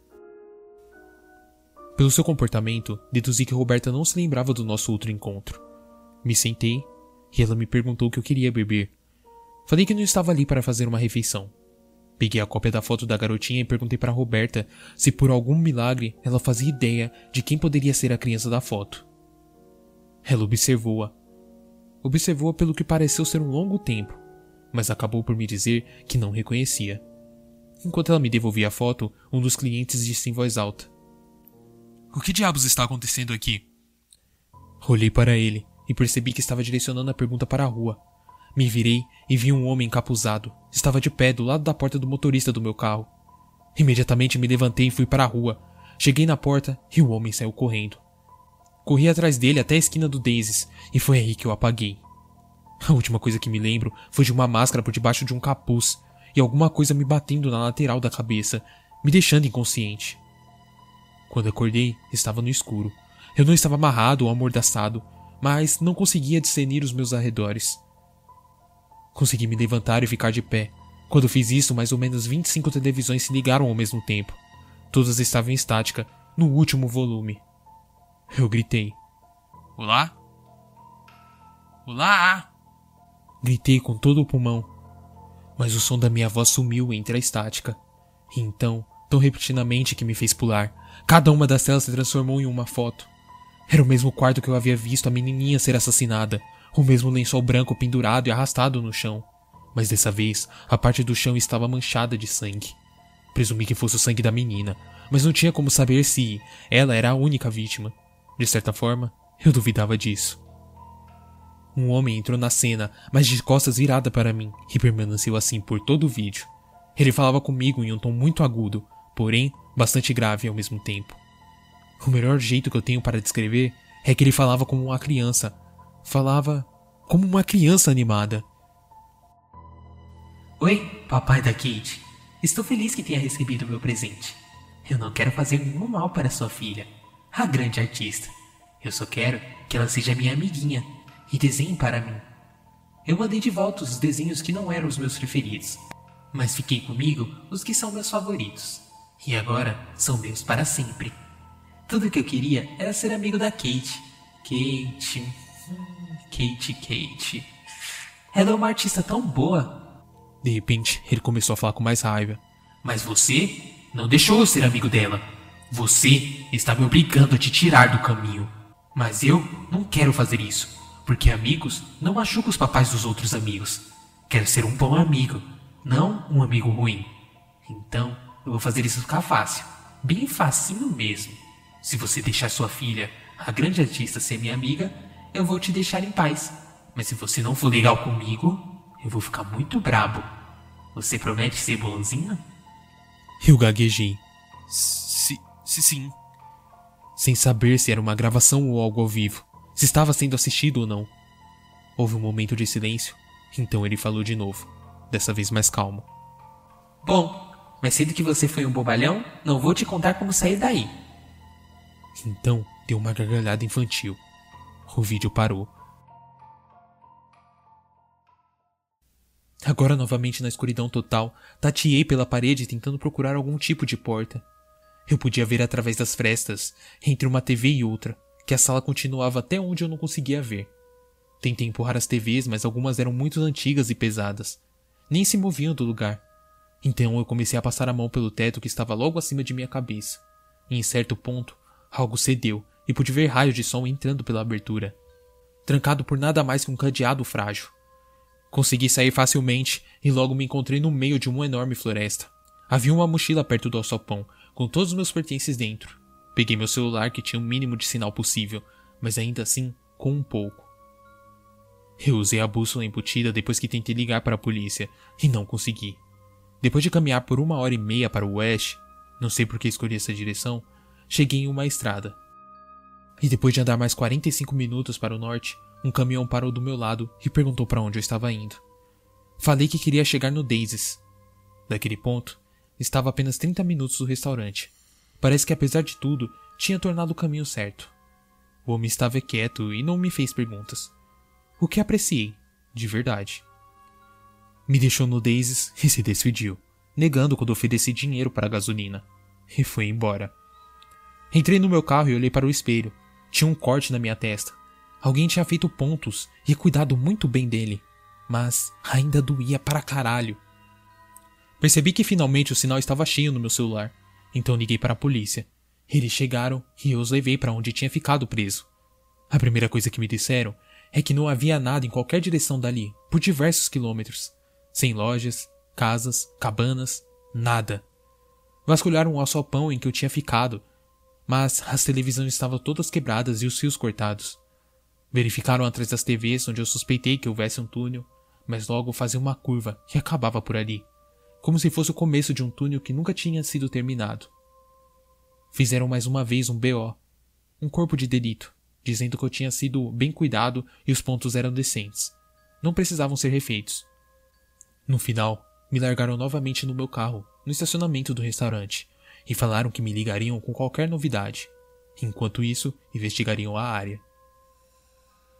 Pelo seu comportamento, deduzi que Roberta não se lembrava do nosso outro encontro. Me sentei e ela me perguntou o que eu queria beber. Falei que não estava ali para fazer uma refeição. Peguei a cópia da foto da garotinha e perguntei para Roberta se por algum milagre ela fazia ideia de quem poderia ser a criança da foto. Ela observou-a. Observou-a pelo que pareceu ser um longo tempo, mas acabou por me dizer que não reconhecia. Enquanto ela me devolvia a foto, um dos clientes disse em voz alta: O que diabos está acontecendo aqui? Olhei para ele e percebi que estava direcionando a pergunta para a rua. Me virei e vi um homem encapuzado. Estava de pé do lado da porta do motorista do meu carro. Imediatamente me levantei e fui para a rua. Cheguei na porta e o homem saiu correndo. Corri atrás dele até a esquina do Daisies e foi aí que eu apaguei. A última coisa que me lembro foi de uma máscara por debaixo de um capuz e alguma coisa me batendo na lateral da cabeça, me deixando inconsciente. Quando acordei, estava no escuro. Eu não estava amarrado ou amordaçado, mas não conseguia discernir os meus arredores. Consegui me levantar e ficar de pé. Quando fiz isso, mais ou menos 25 televisões se ligaram ao mesmo tempo. Todas estavam em estática, no último volume. Eu gritei. Olá? Olá! Gritei com todo o pulmão. Mas o som da minha voz sumiu entre a estática. E então, tão repentinamente que me fez pular, cada uma das telas se transformou em uma foto. Era o mesmo quarto que eu havia visto a menininha ser assassinada, o mesmo lençol branco pendurado e arrastado no chão. Mas dessa vez, a parte do chão estava manchada de sangue. Presumi que fosse o sangue da menina, mas não tinha como saber se ela era a única vítima. De certa forma, eu duvidava disso. Um homem entrou na cena, mas de costas virada para mim, e permaneceu assim por todo o vídeo. Ele falava comigo em um tom muito agudo, porém bastante grave ao mesmo tempo. O melhor jeito que eu tenho para descrever é que ele falava como uma criança, falava como uma criança animada. Oi, papai da Kate. Estou feliz que tenha recebido meu presente. Eu não quero fazer nenhum mal para sua filha, a grande artista. Eu só quero que ela seja minha amiguinha e desenhe para mim. Eu mandei de volta os desenhos que não eram os meus preferidos, mas fiquei comigo os que são meus favoritos. E agora são meus para sempre. Tudo que eu queria era ser amigo da Kate. Kate. Kate, Kate. Ela é uma artista tão boa. De repente, ele começou a falar com mais raiva. Mas você não deixou eu ser amigo dela. Você está me obrigando a te tirar do caminho. Mas eu não quero fazer isso, porque amigos não machucam os papais dos outros amigos. Quero ser um bom amigo, não um amigo ruim. Então, eu vou fazer isso ficar fácil. Bem facinho mesmo. Se você deixar sua filha, a grande artista, ser minha amiga, eu vou te deixar em paz. Mas se você não for legal comigo, eu vou ficar muito brabo. Você promete ser bonzinho? Eu gaguejei, Se, se sim. sem saber se era uma gravação ou algo ao vivo, se estava sendo assistido ou não. Houve um momento de silêncio, então ele falou de novo, dessa vez mais calmo. Bom, mas sendo que você foi um bobalhão, não vou te contar como sair daí. Então deu uma gargalhada infantil. O vídeo parou. Agora novamente na escuridão total, tateei pela parede tentando procurar algum tipo de porta. Eu podia ver através das frestas, entre uma TV e outra, que a sala continuava até onde eu não conseguia ver. Tentei empurrar as TVs, mas algumas eram muito antigas e pesadas. Nem se moviam do lugar. Então eu comecei a passar a mão pelo teto que estava logo acima de minha cabeça. E em certo ponto, algo cedeu e pude ver raios de som entrando pela abertura. Trancado por nada mais que um cadeado frágil. Consegui sair facilmente e logo me encontrei no meio de uma enorme floresta. Havia uma mochila perto do alçapão, com todos os meus pertences dentro. Peguei meu celular que tinha o mínimo de sinal possível, mas ainda assim com um pouco. Eu usei a bússola embutida depois que tentei ligar para a polícia e não consegui. Depois de caminhar por uma hora e meia para o oeste, não sei por que escolhi essa direção, cheguei em uma estrada. E depois de andar mais 45 minutos para o norte, um caminhão parou do meu lado e perguntou para onde eu estava indo. Falei que queria chegar no Daisies. Daquele ponto, estava apenas 30 minutos do restaurante. Parece que, apesar de tudo, tinha tornado o caminho certo. O homem estava quieto e não me fez perguntas. O que apreciei, de verdade. Me deixou Daisies e se despediu, negando quando ofereci dinheiro para a gasolina. E foi embora. Entrei no meu carro e olhei para o espelho. Tinha um corte na minha testa. Alguém tinha feito pontos e cuidado muito bem dele. Mas ainda doía para caralho. Percebi que finalmente o sinal estava cheio no meu celular, então liguei para a polícia. Eles chegaram e eu os levei para onde tinha ficado preso. A primeira coisa que me disseram é que não havia nada em qualquer direção dali, por diversos quilômetros. Sem lojas, casas, cabanas, nada. Vasculharam o alçapão em que eu tinha ficado, mas as televisões estavam todas quebradas e os fios cortados. Verificaram atrás das TVs onde eu suspeitei que houvesse um túnel, mas logo fazia uma curva e acabava por ali como se fosse o começo de um túnel que nunca tinha sido terminado. Fizeram mais uma vez um BO, um corpo de delito, dizendo que eu tinha sido bem cuidado e os pontos eram decentes. Não precisavam ser refeitos. No final, me largaram novamente no meu carro, no estacionamento do restaurante, e falaram que me ligariam com qualquer novidade. Enquanto isso, investigariam a área.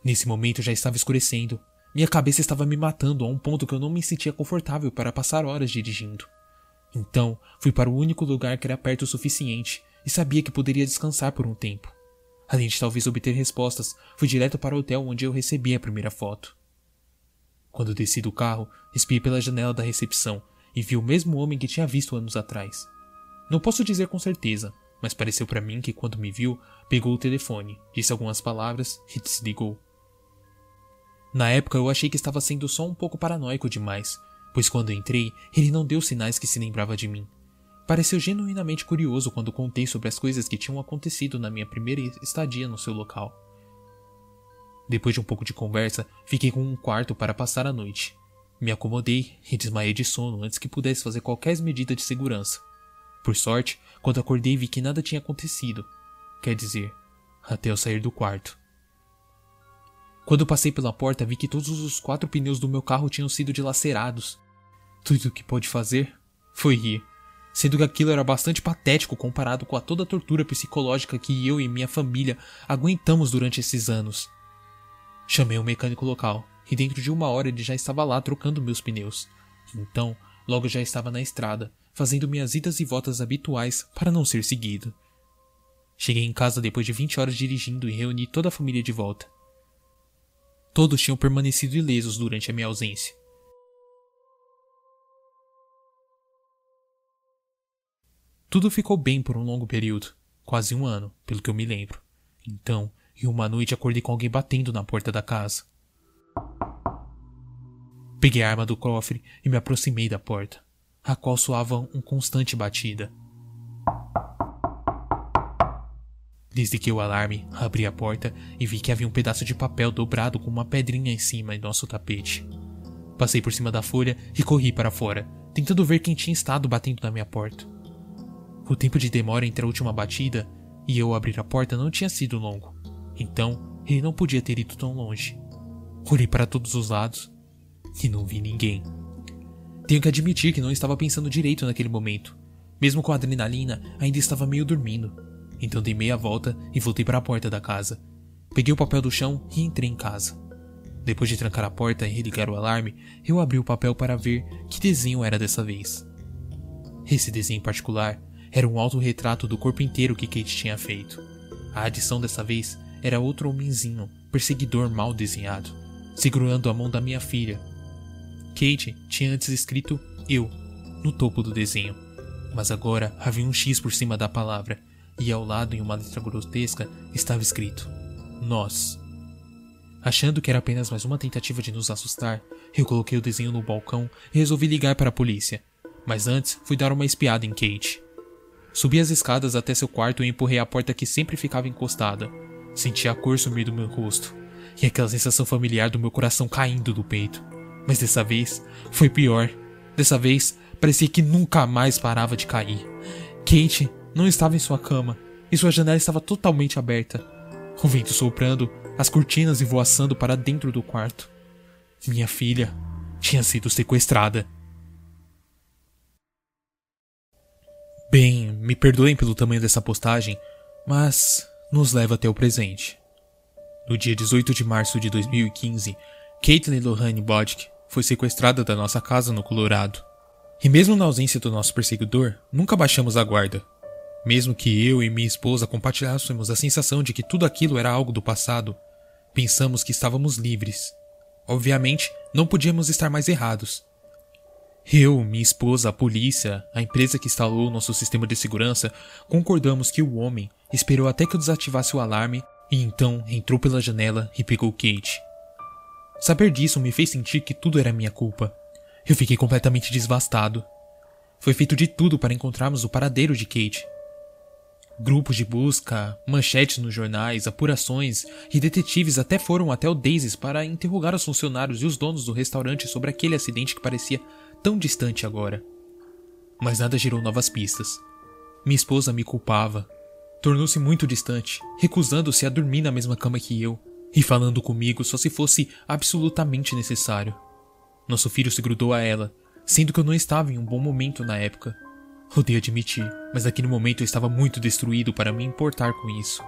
Nesse momento já estava escurecendo minha cabeça estava me matando a um ponto que eu não me sentia confortável para passar horas dirigindo. Então, fui para o único lugar que era perto o suficiente e sabia que poderia descansar por um tempo. Além de talvez obter respostas, fui direto para o hotel onde eu recebi a primeira foto. Quando desci do carro, espiei pela janela da recepção e vi o mesmo homem que tinha visto anos atrás. Não posso dizer com certeza, mas pareceu para mim que quando me viu, pegou o telefone, disse algumas palavras e desligou. Na época eu achei que estava sendo só um pouco paranoico demais, pois quando entrei, ele não deu sinais que se lembrava de mim. Pareceu genuinamente curioso quando contei sobre as coisas que tinham acontecido na minha primeira estadia no seu local. Depois de um pouco de conversa, fiquei com um quarto para passar a noite. Me acomodei e desmaiei de sono antes que pudesse fazer qualquer medida de segurança. Por sorte, quando acordei vi que nada tinha acontecido. Quer dizer, até eu sair do quarto. Quando passei pela porta, vi que todos os quatro pneus do meu carro tinham sido dilacerados. Tudo o que pôde fazer foi rir, sendo que aquilo era bastante patético comparado com a toda a tortura psicológica que eu e minha família aguentamos durante esses anos. Chamei um mecânico local e dentro de uma hora ele já estava lá trocando meus pneus. Então, logo já estava na estrada, fazendo minhas idas e voltas habituais para não ser seguido. Cheguei em casa depois de 20 horas dirigindo e reuni toda a família de volta. Todos tinham permanecido ilesos durante a minha ausência. Tudo ficou bem por um longo período, quase um ano, pelo que eu me lembro. Então, em uma noite acordei com alguém batendo na porta da casa. Peguei a arma do cofre e me aproximei da porta, a qual soava um constante batida. Desde o alarme, abri a porta e vi que havia um pedaço de papel dobrado com uma pedrinha em cima em nosso tapete. Passei por cima da folha e corri para fora, tentando ver quem tinha estado batendo na minha porta. O tempo de demora entre a última batida e eu abrir a porta não tinha sido longo, então ele não podia ter ido tão longe. Olhei para todos os lados e não vi ninguém. Tenho que admitir que não estava pensando direito naquele momento. Mesmo com a adrenalina, ainda estava meio dormindo. Então dei meia volta e voltei para a porta da casa. Peguei o papel do chão e entrei em casa. Depois de trancar a porta e religar o alarme, eu abri o papel para ver que desenho era dessa vez. Esse desenho em particular era um autorretrato do corpo inteiro que Kate tinha feito. A adição dessa vez era outro homenzinho, perseguidor mal desenhado, segurando a mão da minha filha. Kate tinha antes escrito eu no topo do desenho, mas agora havia um X por cima da palavra e ao lado, em uma letra grotesca, estava escrito: Nós. Achando que era apenas mais uma tentativa de nos assustar, eu coloquei o desenho no balcão e resolvi ligar para a polícia. Mas antes, fui dar uma espiada em Kate. Subi as escadas até seu quarto e empurrei a porta que sempre ficava encostada. Senti a cor sumir do meu rosto e aquela sensação familiar do meu coração caindo do peito. Mas dessa vez foi pior. Dessa vez parecia que nunca mais parava de cair. Kate não estava em sua cama e sua janela estava totalmente aberta. O vento soprando, as cortinas voaçando para dentro do quarto. Minha filha tinha sido sequestrada. Bem, me perdoem pelo tamanho dessa postagem, mas nos leva até o presente. No dia 18 de março de 2015, Caitlin Lohane Bodk foi sequestrada da nossa casa no Colorado. E mesmo na ausência do nosso perseguidor, nunca baixamos a guarda. Mesmo que eu e minha esposa compartilhássemos a sensação de que tudo aquilo era algo do passado, pensamos que estávamos livres. Obviamente, não podíamos estar mais errados. Eu, minha esposa, a polícia, a empresa que instalou nosso sistema de segurança, concordamos que o homem esperou até que eu desativasse o alarme e então entrou pela janela e pegou Kate. Saber disso me fez sentir que tudo era minha culpa. Eu fiquei completamente devastado. Foi feito de tudo para encontrarmos o paradeiro de Kate. Grupos de busca, manchetes nos jornais, apurações e detetives até foram até o Daisies para interrogar os funcionários e os donos do restaurante sobre aquele acidente que parecia tão distante agora. Mas nada gerou novas pistas. Minha esposa me culpava. Tornou-se muito distante, recusando-se a dormir na mesma cama que eu e falando comigo só se fosse absolutamente necessário. Nosso filho se grudou a ela, sendo que eu não estava em um bom momento na época. Odeio admitir, mas naquele momento eu estava muito destruído para me importar com isso.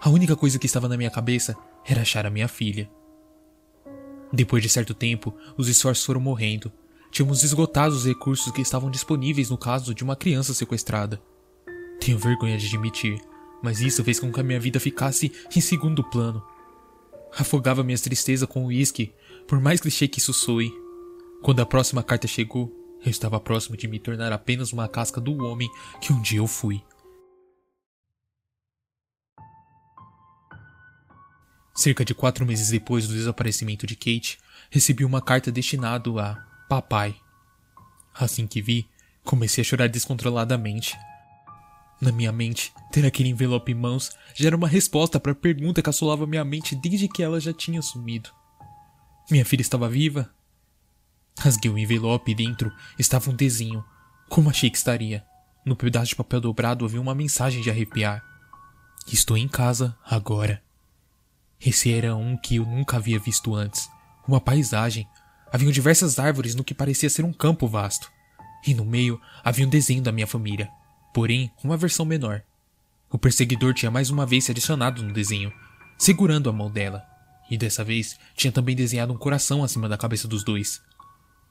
A única coisa que estava na minha cabeça era achar a minha filha. Depois de certo tempo, os esforços foram morrendo. Tínhamos esgotado os recursos que estavam disponíveis no caso de uma criança sequestrada. Tenho vergonha de admitir, mas isso fez com que a minha vida ficasse em segundo plano. Afogava minha tristeza com o uísque, por mais clichê que isso soe. Quando a próxima carta chegou, eu estava próximo de me tornar apenas uma casca do homem que um dia eu fui. Cerca de quatro meses depois do desaparecimento de Kate, recebi uma carta destinada a papai. Assim que vi, comecei a chorar descontroladamente. Na minha mente, ter aquele envelope em mãos já era uma resposta para a pergunta que assolava minha mente desde que ela já tinha sumido. Minha filha estava viva? Rasguei o envelope e dentro estava um desenho, como achei que estaria. No pedaço de papel dobrado havia uma mensagem de arrepiar. Estou em casa agora. Esse era um que eu nunca havia visto antes. Uma paisagem. Haviam diversas árvores no que parecia ser um campo vasto. E no meio havia um desenho da minha família porém uma versão menor. O perseguidor tinha mais uma vez se adicionado no desenho, segurando a mão dela, e dessa vez tinha também desenhado um coração acima da cabeça dos dois.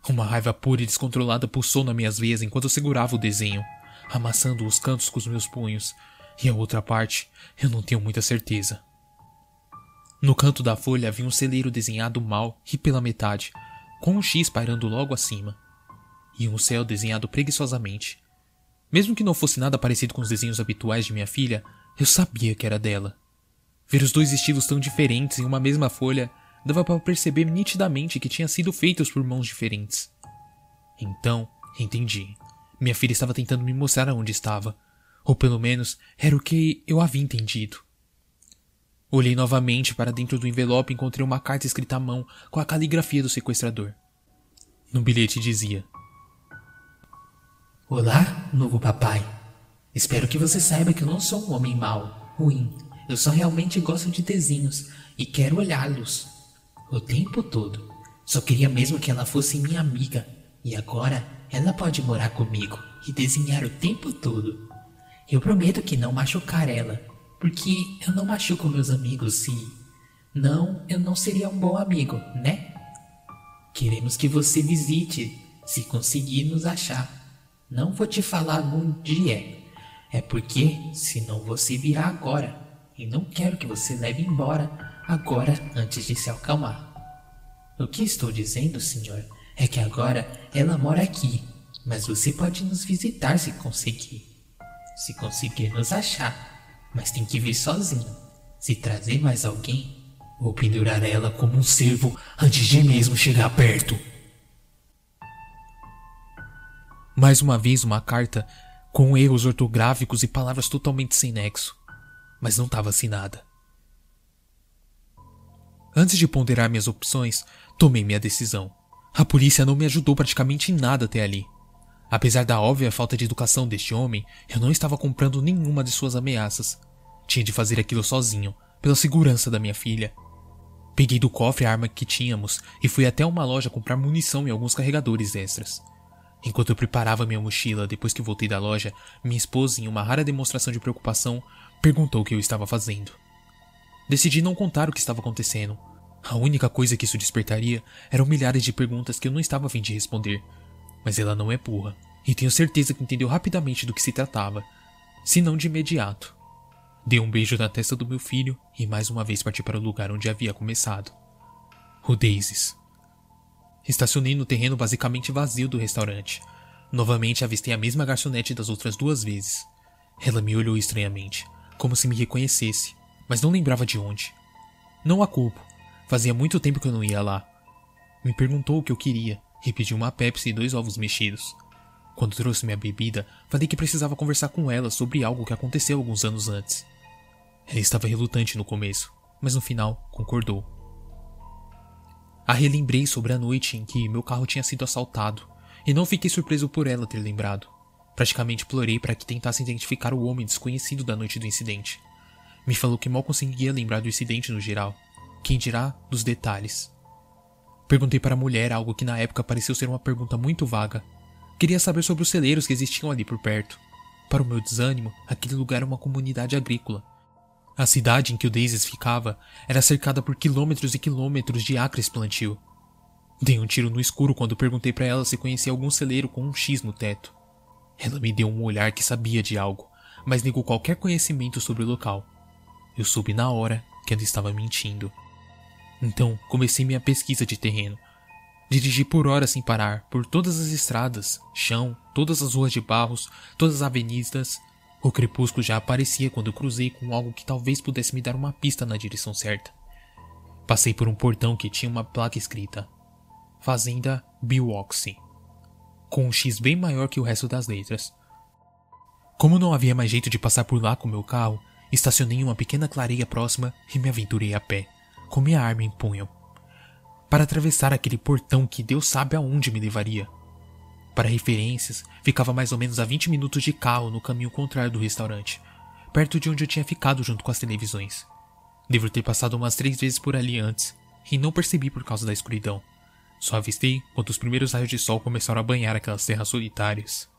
Uma raiva pura e descontrolada pulsou nas minhas veias enquanto eu segurava o desenho, amassando os cantos com os meus punhos, e a outra parte eu não tenho muita certeza. No canto da folha havia um celeiro desenhado mal e pela metade, com um X pairando logo acima, e um céu desenhado preguiçosamente, mesmo que não fosse nada parecido com os desenhos habituais de minha filha, eu sabia que era dela. Ver os dois estilos tão diferentes em uma mesma folha dava para perceber nitidamente que tinham sido feitos por mãos diferentes. Então, entendi. Minha filha estava tentando me mostrar aonde estava, ou pelo menos era o que eu havia entendido. Olhei novamente para dentro do envelope e encontrei uma carta escrita à mão com a caligrafia do sequestrador. No bilhete dizia: Olá, novo papai. Espero que você saiba que eu não sou um homem mau, ruim. Eu só realmente gosto de desenhos e quero olhá-los o tempo todo. Só queria mesmo que ela fosse minha amiga e agora ela pode morar comigo e desenhar o tempo todo. Eu prometo que não machucar ela, porque eu não machuco meus amigos se. Não, eu não seria um bom amigo, né? Queremos que você visite, se conseguir nos achar. Não vou te falar num dia. É porque senão você virá agora. E não quero que você leve embora agora antes de se acalmar. O que estou dizendo, senhor, é que agora ela mora aqui, mas você pode nos visitar se conseguir. Se conseguir nos achar, mas tem que vir sozinho. Se trazer mais alguém, vou pendurar ela como um cervo antes de mesmo chegar perto. Mais uma vez uma carta com erros ortográficos e palavras totalmente sem nexo, mas não estava assinada. Antes de ponderar minhas opções, tomei minha decisão. A polícia não me ajudou praticamente em nada até ali. Apesar da óbvia falta de educação deste homem, eu não estava comprando nenhuma de suas ameaças. Tinha de fazer aquilo sozinho, pela segurança da minha filha. Peguei do cofre a arma que tínhamos e fui até uma loja comprar munição e alguns carregadores extras. Enquanto eu preparava minha mochila depois que voltei da loja, minha esposa, em uma rara demonstração de preocupação, perguntou o que eu estava fazendo. Decidi não contar o que estava acontecendo. A única coisa que isso despertaria eram milhares de perguntas que eu não estava a fim de responder. Mas ela não é burra, e tenho certeza que entendeu rapidamente do que se tratava, se não de imediato. Dei um beijo na testa do meu filho e mais uma vez parti para o lugar onde havia começado. O Daisies. Estacionei no terreno basicamente vazio do restaurante. Novamente avistei a mesma garçonete das outras duas vezes. Ela me olhou estranhamente, como se me reconhecesse, mas não lembrava de onde. Não a culpo. Fazia muito tempo que eu não ia lá. Me perguntou o que eu queria e pediu uma Pepsi e dois ovos mexidos. Quando trouxe minha bebida, falei que precisava conversar com ela sobre algo que aconteceu alguns anos antes. Ela estava relutante no começo, mas no final concordou. A relembrei sobre a noite em que meu carro tinha sido assaltado, e não fiquei surpreso por ela ter lembrado. Praticamente plorei para que tentasse identificar o homem desconhecido da noite do incidente. Me falou que mal conseguia lembrar do incidente no geral, quem dirá dos detalhes. Perguntei para a mulher algo que na época pareceu ser uma pergunta muito vaga. Queria saber sobre os celeiros que existiam ali por perto. Para o meu desânimo, aquele lugar era uma comunidade agrícola, a cidade em que o Daisies ficava era cercada por quilômetros e quilômetros de acres plantio. Dei um tiro no escuro quando perguntei para ela se conhecia algum celeiro com um X no teto. Ela me deu um olhar que sabia de algo, mas negou qualquer conhecimento sobre o local. Eu soube na hora que ela estava mentindo. Então comecei minha pesquisa de terreno. Dirigi por horas sem parar, por todas as estradas, chão, todas as ruas de barros, todas as avenidas, o crepúsculo já aparecia quando cruzei com algo que talvez pudesse me dar uma pista na direção certa. Passei por um portão que tinha uma placa escrita Fazenda Biwoxy, com um X bem maior que o resto das letras. Como não havia mais jeito de passar por lá com meu carro, estacionei em uma pequena clareia próxima e me aventurei a pé, com minha arma em punho, para atravessar aquele portão que Deus sabe aonde me levaria. Para referências, ficava mais ou menos a 20 minutos de carro no caminho contrário do restaurante, perto de onde eu tinha ficado junto com as televisões. Devo ter passado umas três vezes por ali antes, e não percebi por causa da escuridão. Só avistei quando os primeiros raios de sol começaram a banhar aquelas terras solitárias.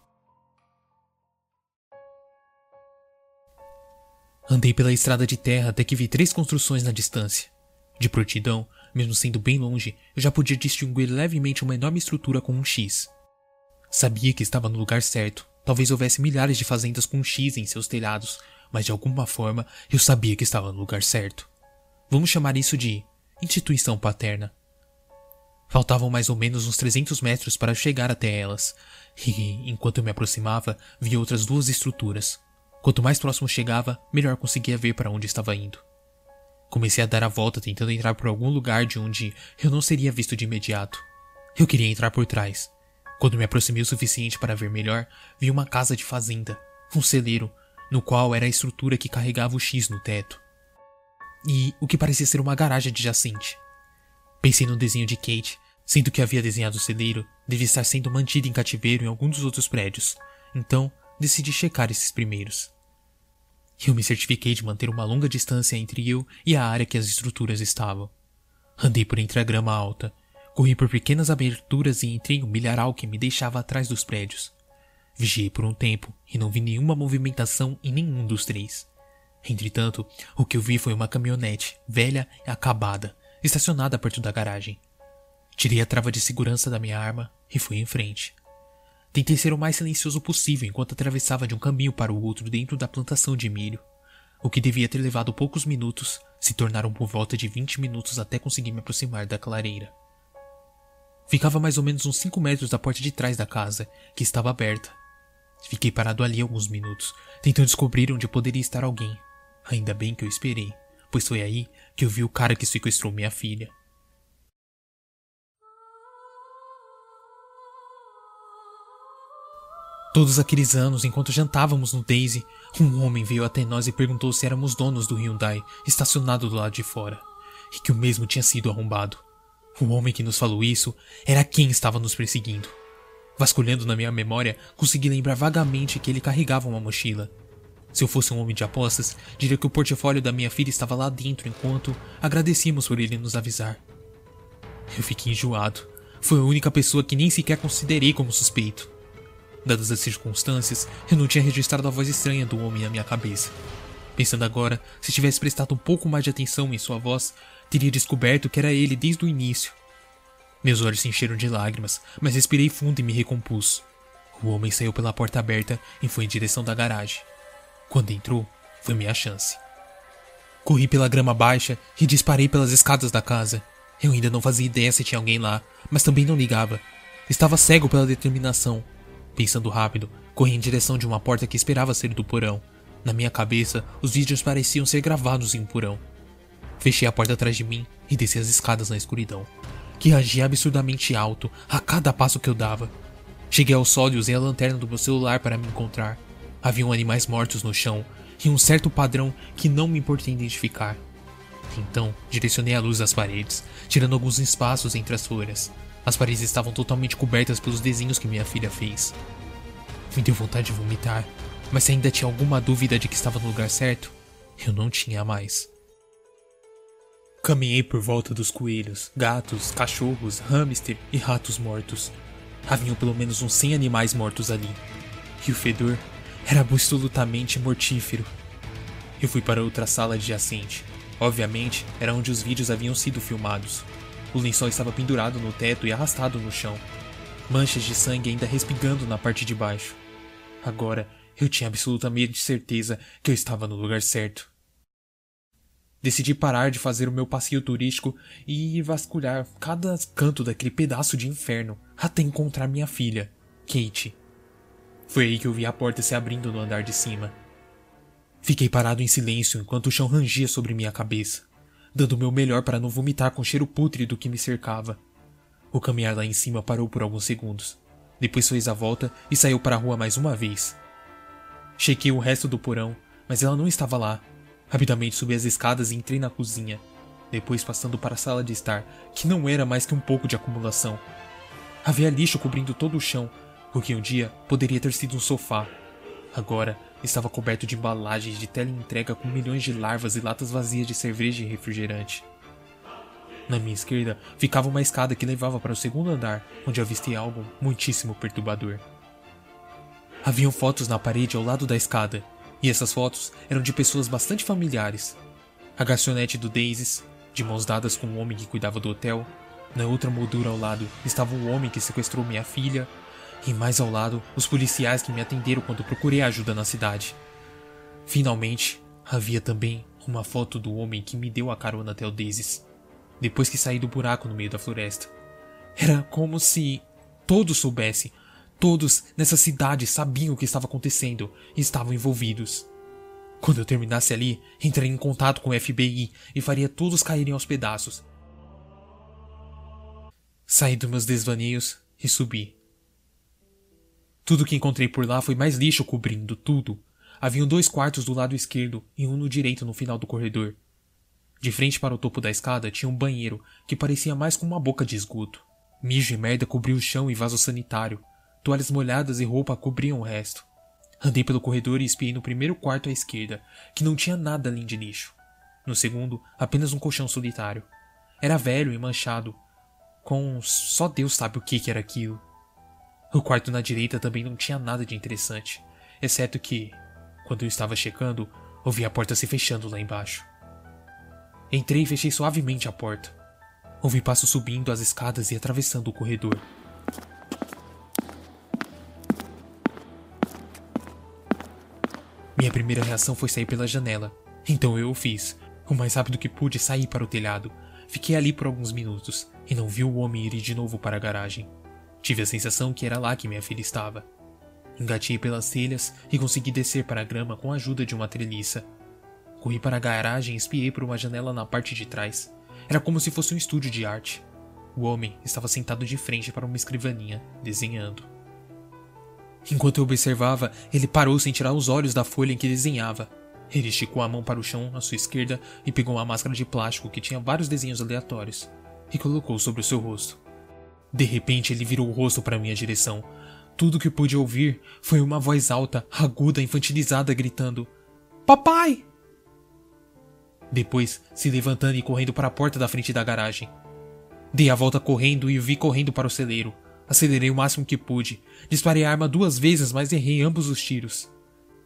Andei pela estrada de terra até que vi três construções na distância. De prontidão, mesmo sendo bem longe, eu já podia distinguir levemente uma enorme estrutura com um X. Sabia que estava no lugar certo. Talvez houvesse milhares de fazendas com X em seus telhados, mas de alguma forma eu sabia que estava no lugar certo. Vamos chamar isso de instituição paterna. Faltavam mais ou menos uns 300 metros para chegar até elas, e enquanto eu me aproximava, vi outras duas estruturas. Quanto mais próximo chegava, melhor conseguia ver para onde estava indo. Comecei a dar a volta tentando entrar por algum lugar de onde eu não seria visto de imediato. Eu queria entrar por trás, quando me aproximei o suficiente para ver melhor, vi uma casa de fazenda, um celeiro, no qual era a estrutura que carregava o X no teto. E o que parecia ser uma garagem adjacente. Pensei no desenho de Kate, sendo que havia desenhado o celeiro devia estar sendo mantido em cativeiro em algum dos outros prédios, então decidi checar esses primeiros. Eu me certifiquei de manter uma longa distância entre eu e a área que as estruturas estavam. Andei por entre a grama alta, Corri por pequenas aberturas e entrei em um milharal que me deixava atrás dos prédios. Vigiei por um tempo e não vi nenhuma movimentação em nenhum dos três. Entretanto, o que eu vi foi uma caminhonete, velha e acabada, estacionada perto da garagem. Tirei a trava de segurança da minha arma e fui em frente. Tentei ser o mais silencioso possível enquanto atravessava de um caminho para o outro dentro da plantação de milho. O que devia ter levado poucos minutos se tornaram por volta de 20 minutos até conseguir me aproximar da clareira. Ficava mais ou menos uns 5 metros da porta de trás da casa, que estava aberta. Fiquei parado ali alguns minutos, tentando descobrir onde poderia estar alguém. Ainda bem que eu esperei, pois foi aí que eu vi o cara que sequestrou minha filha. Todos aqueles anos, enquanto jantávamos no Daisy, um homem veio até nós e perguntou se éramos donos do Hyundai, estacionado do lado de fora, e que o mesmo tinha sido arrombado. O homem que nos falou isso era quem estava nos perseguindo. Vasculhando na minha memória, consegui lembrar vagamente que ele carregava uma mochila. Se eu fosse um homem de apostas, diria que o portfólio da minha filha estava lá dentro enquanto agradecíamos por ele nos avisar. Eu fiquei enjoado. Foi a única pessoa que nem sequer considerei como suspeito. Dadas as circunstâncias, eu não tinha registrado a voz estranha do homem na minha cabeça. Pensando agora, se tivesse prestado um pouco mais de atenção em sua voz, teria descoberto que era ele desde o início. Meus olhos se encheram de lágrimas, mas respirei fundo e me recompus. O homem saiu pela porta aberta e foi em direção da garagem. Quando entrou, foi minha chance. Corri pela grama baixa e disparei pelas escadas da casa. Eu ainda não fazia ideia se tinha alguém lá, mas também não ligava. Estava cego pela determinação. Pensando rápido, corri em direção de uma porta que esperava ser do porão. Na minha cabeça, os vídeos pareciam ser gravados em um porão. Fechei a porta atrás de mim e desci as escadas na escuridão, que agia absurdamente alto a cada passo que eu dava. Cheguei ao sol e usei a lanterna do meu celular para me encontrar. Haviam animais mortos no chão e um certo padrão que não me importei identificar. Então, direcionei a luz às paredes, tirando alguns espaços entre as folhas. As paredes estavam totalmente cobertas pelos desenhos que minha filha fez. Me deu vontade de vomitar, mas se ainda tinha alguma dúvida de que estava no lugar certo, eu não tinha mais. Caminhei por volta dos coelhos, gatos, cachorros, hamster e ratos mortos. Haviam pelo menos uns 100 animais mortos ali. E o fedor era absolutamente mortífero. Eu fui para outra sala adjacente. Obviamente, era onde os vídeos haviam sido filmados. O lençol estava pendurado no teto e arrastado no chão. Manchas de sangue ainda respingando na parte de baixo. Agora, eu tinha absolutamente certeza que eu estava no lugar certo. Decidi parar de fazer o meu passeio turístico e ir vasculhar cada canto daquele pedaço de inferno até encontrar minha filha, Kate. Foi aí que eu vi a porta se abrindo no andar de cima. Fiquei parado em silêncio enquanto o chão rangia sobre minha cabeça, dando o meu melhor para não vomitar com o cheiro pútrido que me cercava. O caminhar lá em cima parou por alguns segundos. Depois fez a volta e saiu para a rua mais uma vez. Chequei o resto do porão, mas ela não estava lá. Rapidamente subi as escadas e entrei na cozinha, depois passando para a sala de estar, que não era mais que um pouco de acumulação. Havia lixo cobrindo todo o chão, o que um dia poderia ter sido um sofá. Agora estava coberto de embalagens de teleentrega com milhões de larvas e latas vazias de cerveja e refrigerante. Na minha esquerda ficava uma escada que levava para o segundo andar, onde avistei algo muitíssimo perturbador. Haviam fotos na parede ao lado da escada, e essas fotos eram de pessoas bastante familiares. A garçonete do Daisies, de mãos dadas com o homem que cuidava do hotel. Na outra moldura ao lado estava o homem que sequestrou minha filha, e mais ao lado, os policiais que me atenderam quando procurei ajuda na cidade. Finalmente, havia também uma foto do homem que me deu a carona até o Daisies, depois que saí do buraco no meio da floresta. Era como se todos soubessem, todos nessa cidade sabiam o que estava acontecendo e estavam envolvidos. Quando eu terminasse ali, entraria em contato com o FBI e faria todos caírem aos pedaços. Saí dos meus desvaneios e subi. Tudo que encontrei por lá foi mais lixo cobrindo tudo. Haviam dois quartos do lado esquerdo e um no direito no final do corredor. De frente para o topo da escada tinha um banheiro que parecia mais como uma boca de esgoto. Mijo e merda cobriam o chão e vaso sanitário. Toalhas molhadas e roupa cobriam o resto. Andei pelo corredor e espiei no primeiro quarto à esquerda, que não tinha nada além de lixo. No segundo, apenas um colchão solitário. Era velho e manchado, com só Deus sabe o que era aquilo. O quarto na direita também não tinha nada de interessante, exceto que, quando eu estava checando, ouvi a porta se fechando lá embaixo. Entrei e fechei suavemente a porta. Ouvi passos subindo as escadas e atravessando o corredor. Minha primeira reação foi sair pela janela, então eu o fiz. O mais rápido que pude saí para o telhado. Fiquei ali por alguns minutos e não vi o homem ir de novo para a garagem. Tive a sensação que era lá que minha filha estava. Engatei pelas telhas e consegui descer para a grama com a ajuda de uma treliça. Corri para a garagem e espiei por uma janela na parte de trás. Era como se fosse um estúdio de arte. O homem estava sentado de frente para uma escrivaninha, desenhando. Enquanto eu observava, ele parou sem tirar os olhos da folha em que desenhava. Ele esticou a mão para o chão à sua esquerda e pegou uma máscara de plástico que tinha vários desenhos aleatórios e colocou sobre o seu rosto. De repente ele virou o rosto para minha direção. Tudo que pude ouvir foi uma voz alta, aguda, infantilizada, gritando: Papai! Depois, se levantando e correndo para a porta da frente da garagem. Dei a volta correndo e o vi correndo para o celeiro. Acelerei o máximo que pude, disparei a arma duas vezes, mas errei ambos os tiros.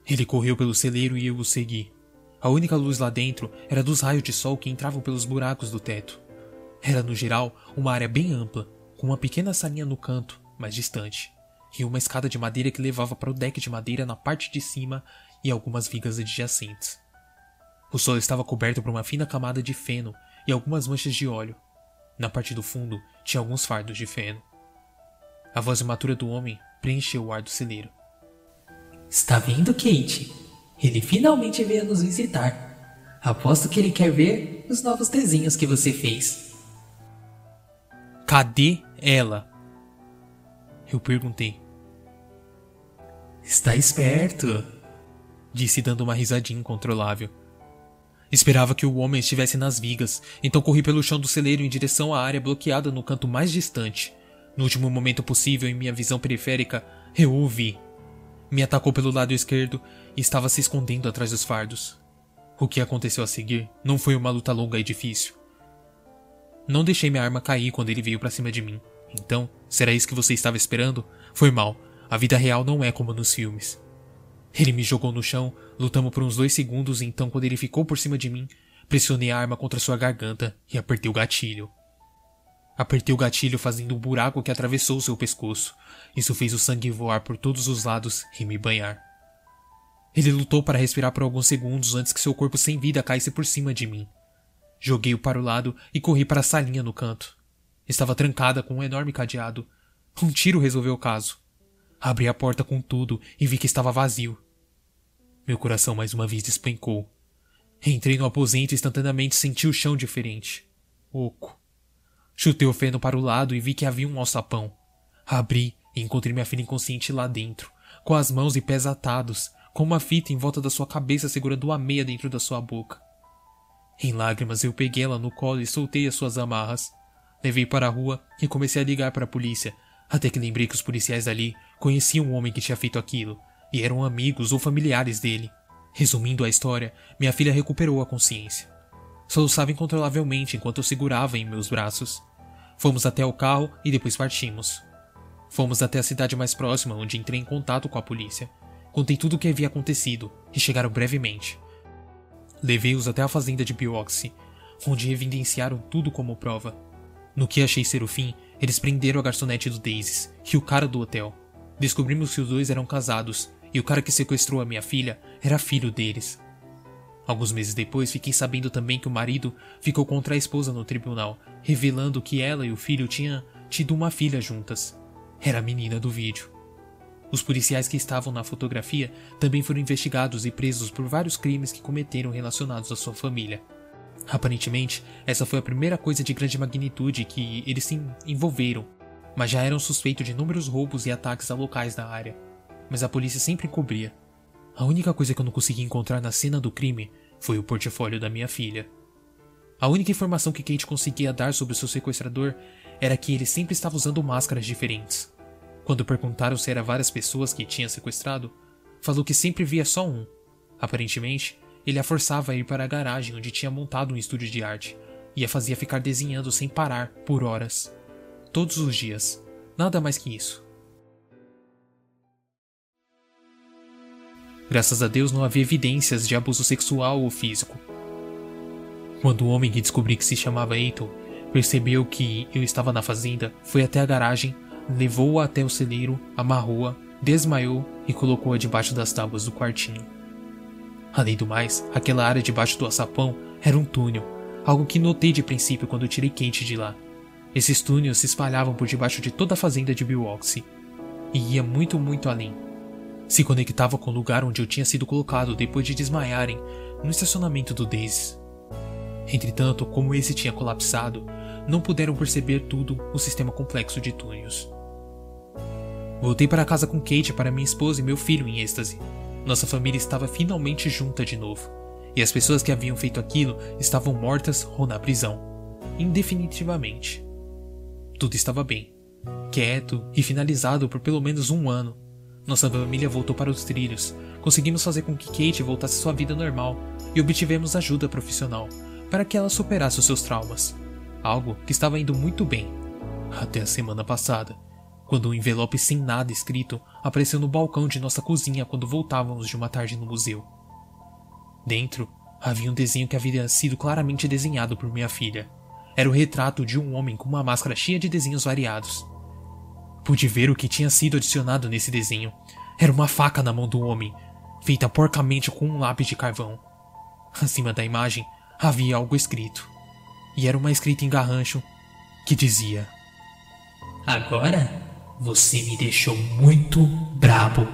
Ele correu pelo celeiro e eu o segui. A única luz lá dentro era dos raios de sol que entravam pelos buracos do teto. Era, no geral, uma área bem ampla, com uma pequena salinha no canto, mais distante, e uma escada de madeira que levava para o deck de madeira na parte de cima e algumas vigas adjacentes. O solo estava coberto por uma fina camada de feno e algumas manchas de óleo. Na parte do fundo tinha alguns fardos de feno. A voz imatura do homem preencheu o ar do celeiro. Está vendo, Kate? Ele finalmente veio nos visitar. Aposto que ele quer ver os novos desenhos que você fez. Cadê ela? Eu perguntei. Está esperto, disse dando uma risadinha incontrolável. Esperava que o homem estivesse nas vigas, então corri pelo chão do celeiro em direção à área bloqueada no canto mais distante. No último momento possível em minha visão periférica, eu o vi. Me atacou pelo lado esquerdo e estava se escondendo atrás dos fardos. O que aconteceu a seguir não foi uma luta longa e difícil. Não deixei minha arma cair quando ele veio para cima de mim. Então, será isso que você estava esperando? Foi mal. A vida real não é como nos filmes. Ele me jogou no chão, lutamos por uns dois segundos e então, quando ele ficou por cima de mim, pressionei a arma contra sua garganta e apertei o gatilho. Apertei o gatilho fazendo um buraco que atravessou seu pescoço. Isso fez o sangue voar por todos os lados e me banhar. Ele lutou para respirar por alguns segundos antes que seu corpo sem vida caísse por cima de mim. Joguei-o para o lado e corri para a salinha no canto. Estava trancada com um enorme cadeado. Um tiro resolveu o caso. Abri a porta com tudo e vi que estava vazio. Meu coração mais uma vez despencou. Entrei no aposento e instantaneamente senti o chão diferente. Oco. Chutei o feno para o lado e vi que havia um alçapão. Abri e encontrei minha filha inconsciente lá dentro, com as mãos e pés atados, com uma fita em volta da sua cabeça segurando a meia dentro da sua boca. Em lágrimas eu peguei ela no colo e soltei as suas amarras. Levei para a rua e comecei a ligar para a polícia, até que lembrei que os policiais ali conheciam o homem que tinha feito aquilo e eram amigos ou familiares dele. Resumindo a história, minha filha recuperou a consciência. Soluçava incontrolavelmente enquanto eu segurava em meus braços. Fomos até o carro e depois partimos. Fomos até a cidade mais próxima, onde entrei em contato com a polícia. Contei tudo o que havia acontecido e chegaram brevemente. Levei-os até a fazenda de Bioxy, onde evidenciaram tudo como prova. No que achei ser o fim, eles prenderam a garçonete do Daisies e o cara do hotel. Descobrimos que os dois eram casados e o cara que sequestrou a minha filha era filho deles. Alguns meses depois, fiquei sabendo também que o marido ficou contra a esposa no tribunal, revelando que ela e o filho tinham tido uma filha juntas. Era a menina do vídeo. Os policiais que estavam na fotografia também foram investigados e presos por vários crimes que cometeram relacionados à sua família. Aparentemente, essa foi a primeira coisa de grande magnitude que eles se envolveram, mas já eram suspeitos de inúmeros roubos e ataques a locais da área. Mas a polícia sempre encobria. A única coisa que eu não consegui encontrar na cena do crime foi o portfólio da minha filha. A única informação que Kate conseguia dar sobre o seu sequestrador era que ele sempre estava usando máscaras diferentes. Quando perguntaram se eram várias pessoas que tinha sequestrado, falou que sempre via só um. Aparentemente, ele a forçava a ir para a garagem onde tinha montado um estúdio de arte e a fazia ficar desenhando sem parar por horas. Todos os dias. Nada mais que isso. Graças a Deus não havia evidências de abuso sexual ou físico. Quando o homem que descobri que se chamava Eiton percebeu que eu estava na fazenda, foi até a garagem, levou-a até o celeiro, amarrou-a, desmaiou e colocou-a debaixo das tábuas do quartinho. Além do mais, aquela área debaixo do açapão era um túnel, algo que notei de princípio quando tirei Kate de lá. Esses túneis se espalhavam por debaixo de toda a fazenda de Milwaukee e ia muito, muito além. Se conectava com o lugar onde eu tinha sido colocado depois de desmaiarem no estacionamento do Daisy. Entretanto, como esse tinha colapsado, não puderam perceber tudo o sistema complexo de túneis. Voltei para casa com Kate para minha esposa e meu filho em êxtase. Nossa família estava finalmente junta de novo, e as pessoas que haviam feito aquilo estavam mortas ou na prisão, indefinitivamente. Tudo estava bem, quieto e finalizado por pelo menos um ano. Nossa família voltou para os trilhos, conseguimos fazer com que Kate voltasse à sua vida normal e obtivemos ajuda profissional para que ela superasse os seus traumas. Algo que estava indo muito bem, até a semana passada, quando um envelope sem nada escrito apareceu no balcão de nossa cozinha quando voltávamos de uma tarde no museu. Dentro havia um desenho que havia sido claramente desenhado por minha filha. Era o retrato de um homem com uma máscara cheia de desenhos variados. Pude ver o que tinha sido adicionado nesse desenho. Era uma faca na mão do homem, feita porcamente com um lápis de carvão. Acima da imagem havia algo escrito. E era uma escrita em garrancho que dizia: Agora você me deixou muito brabo.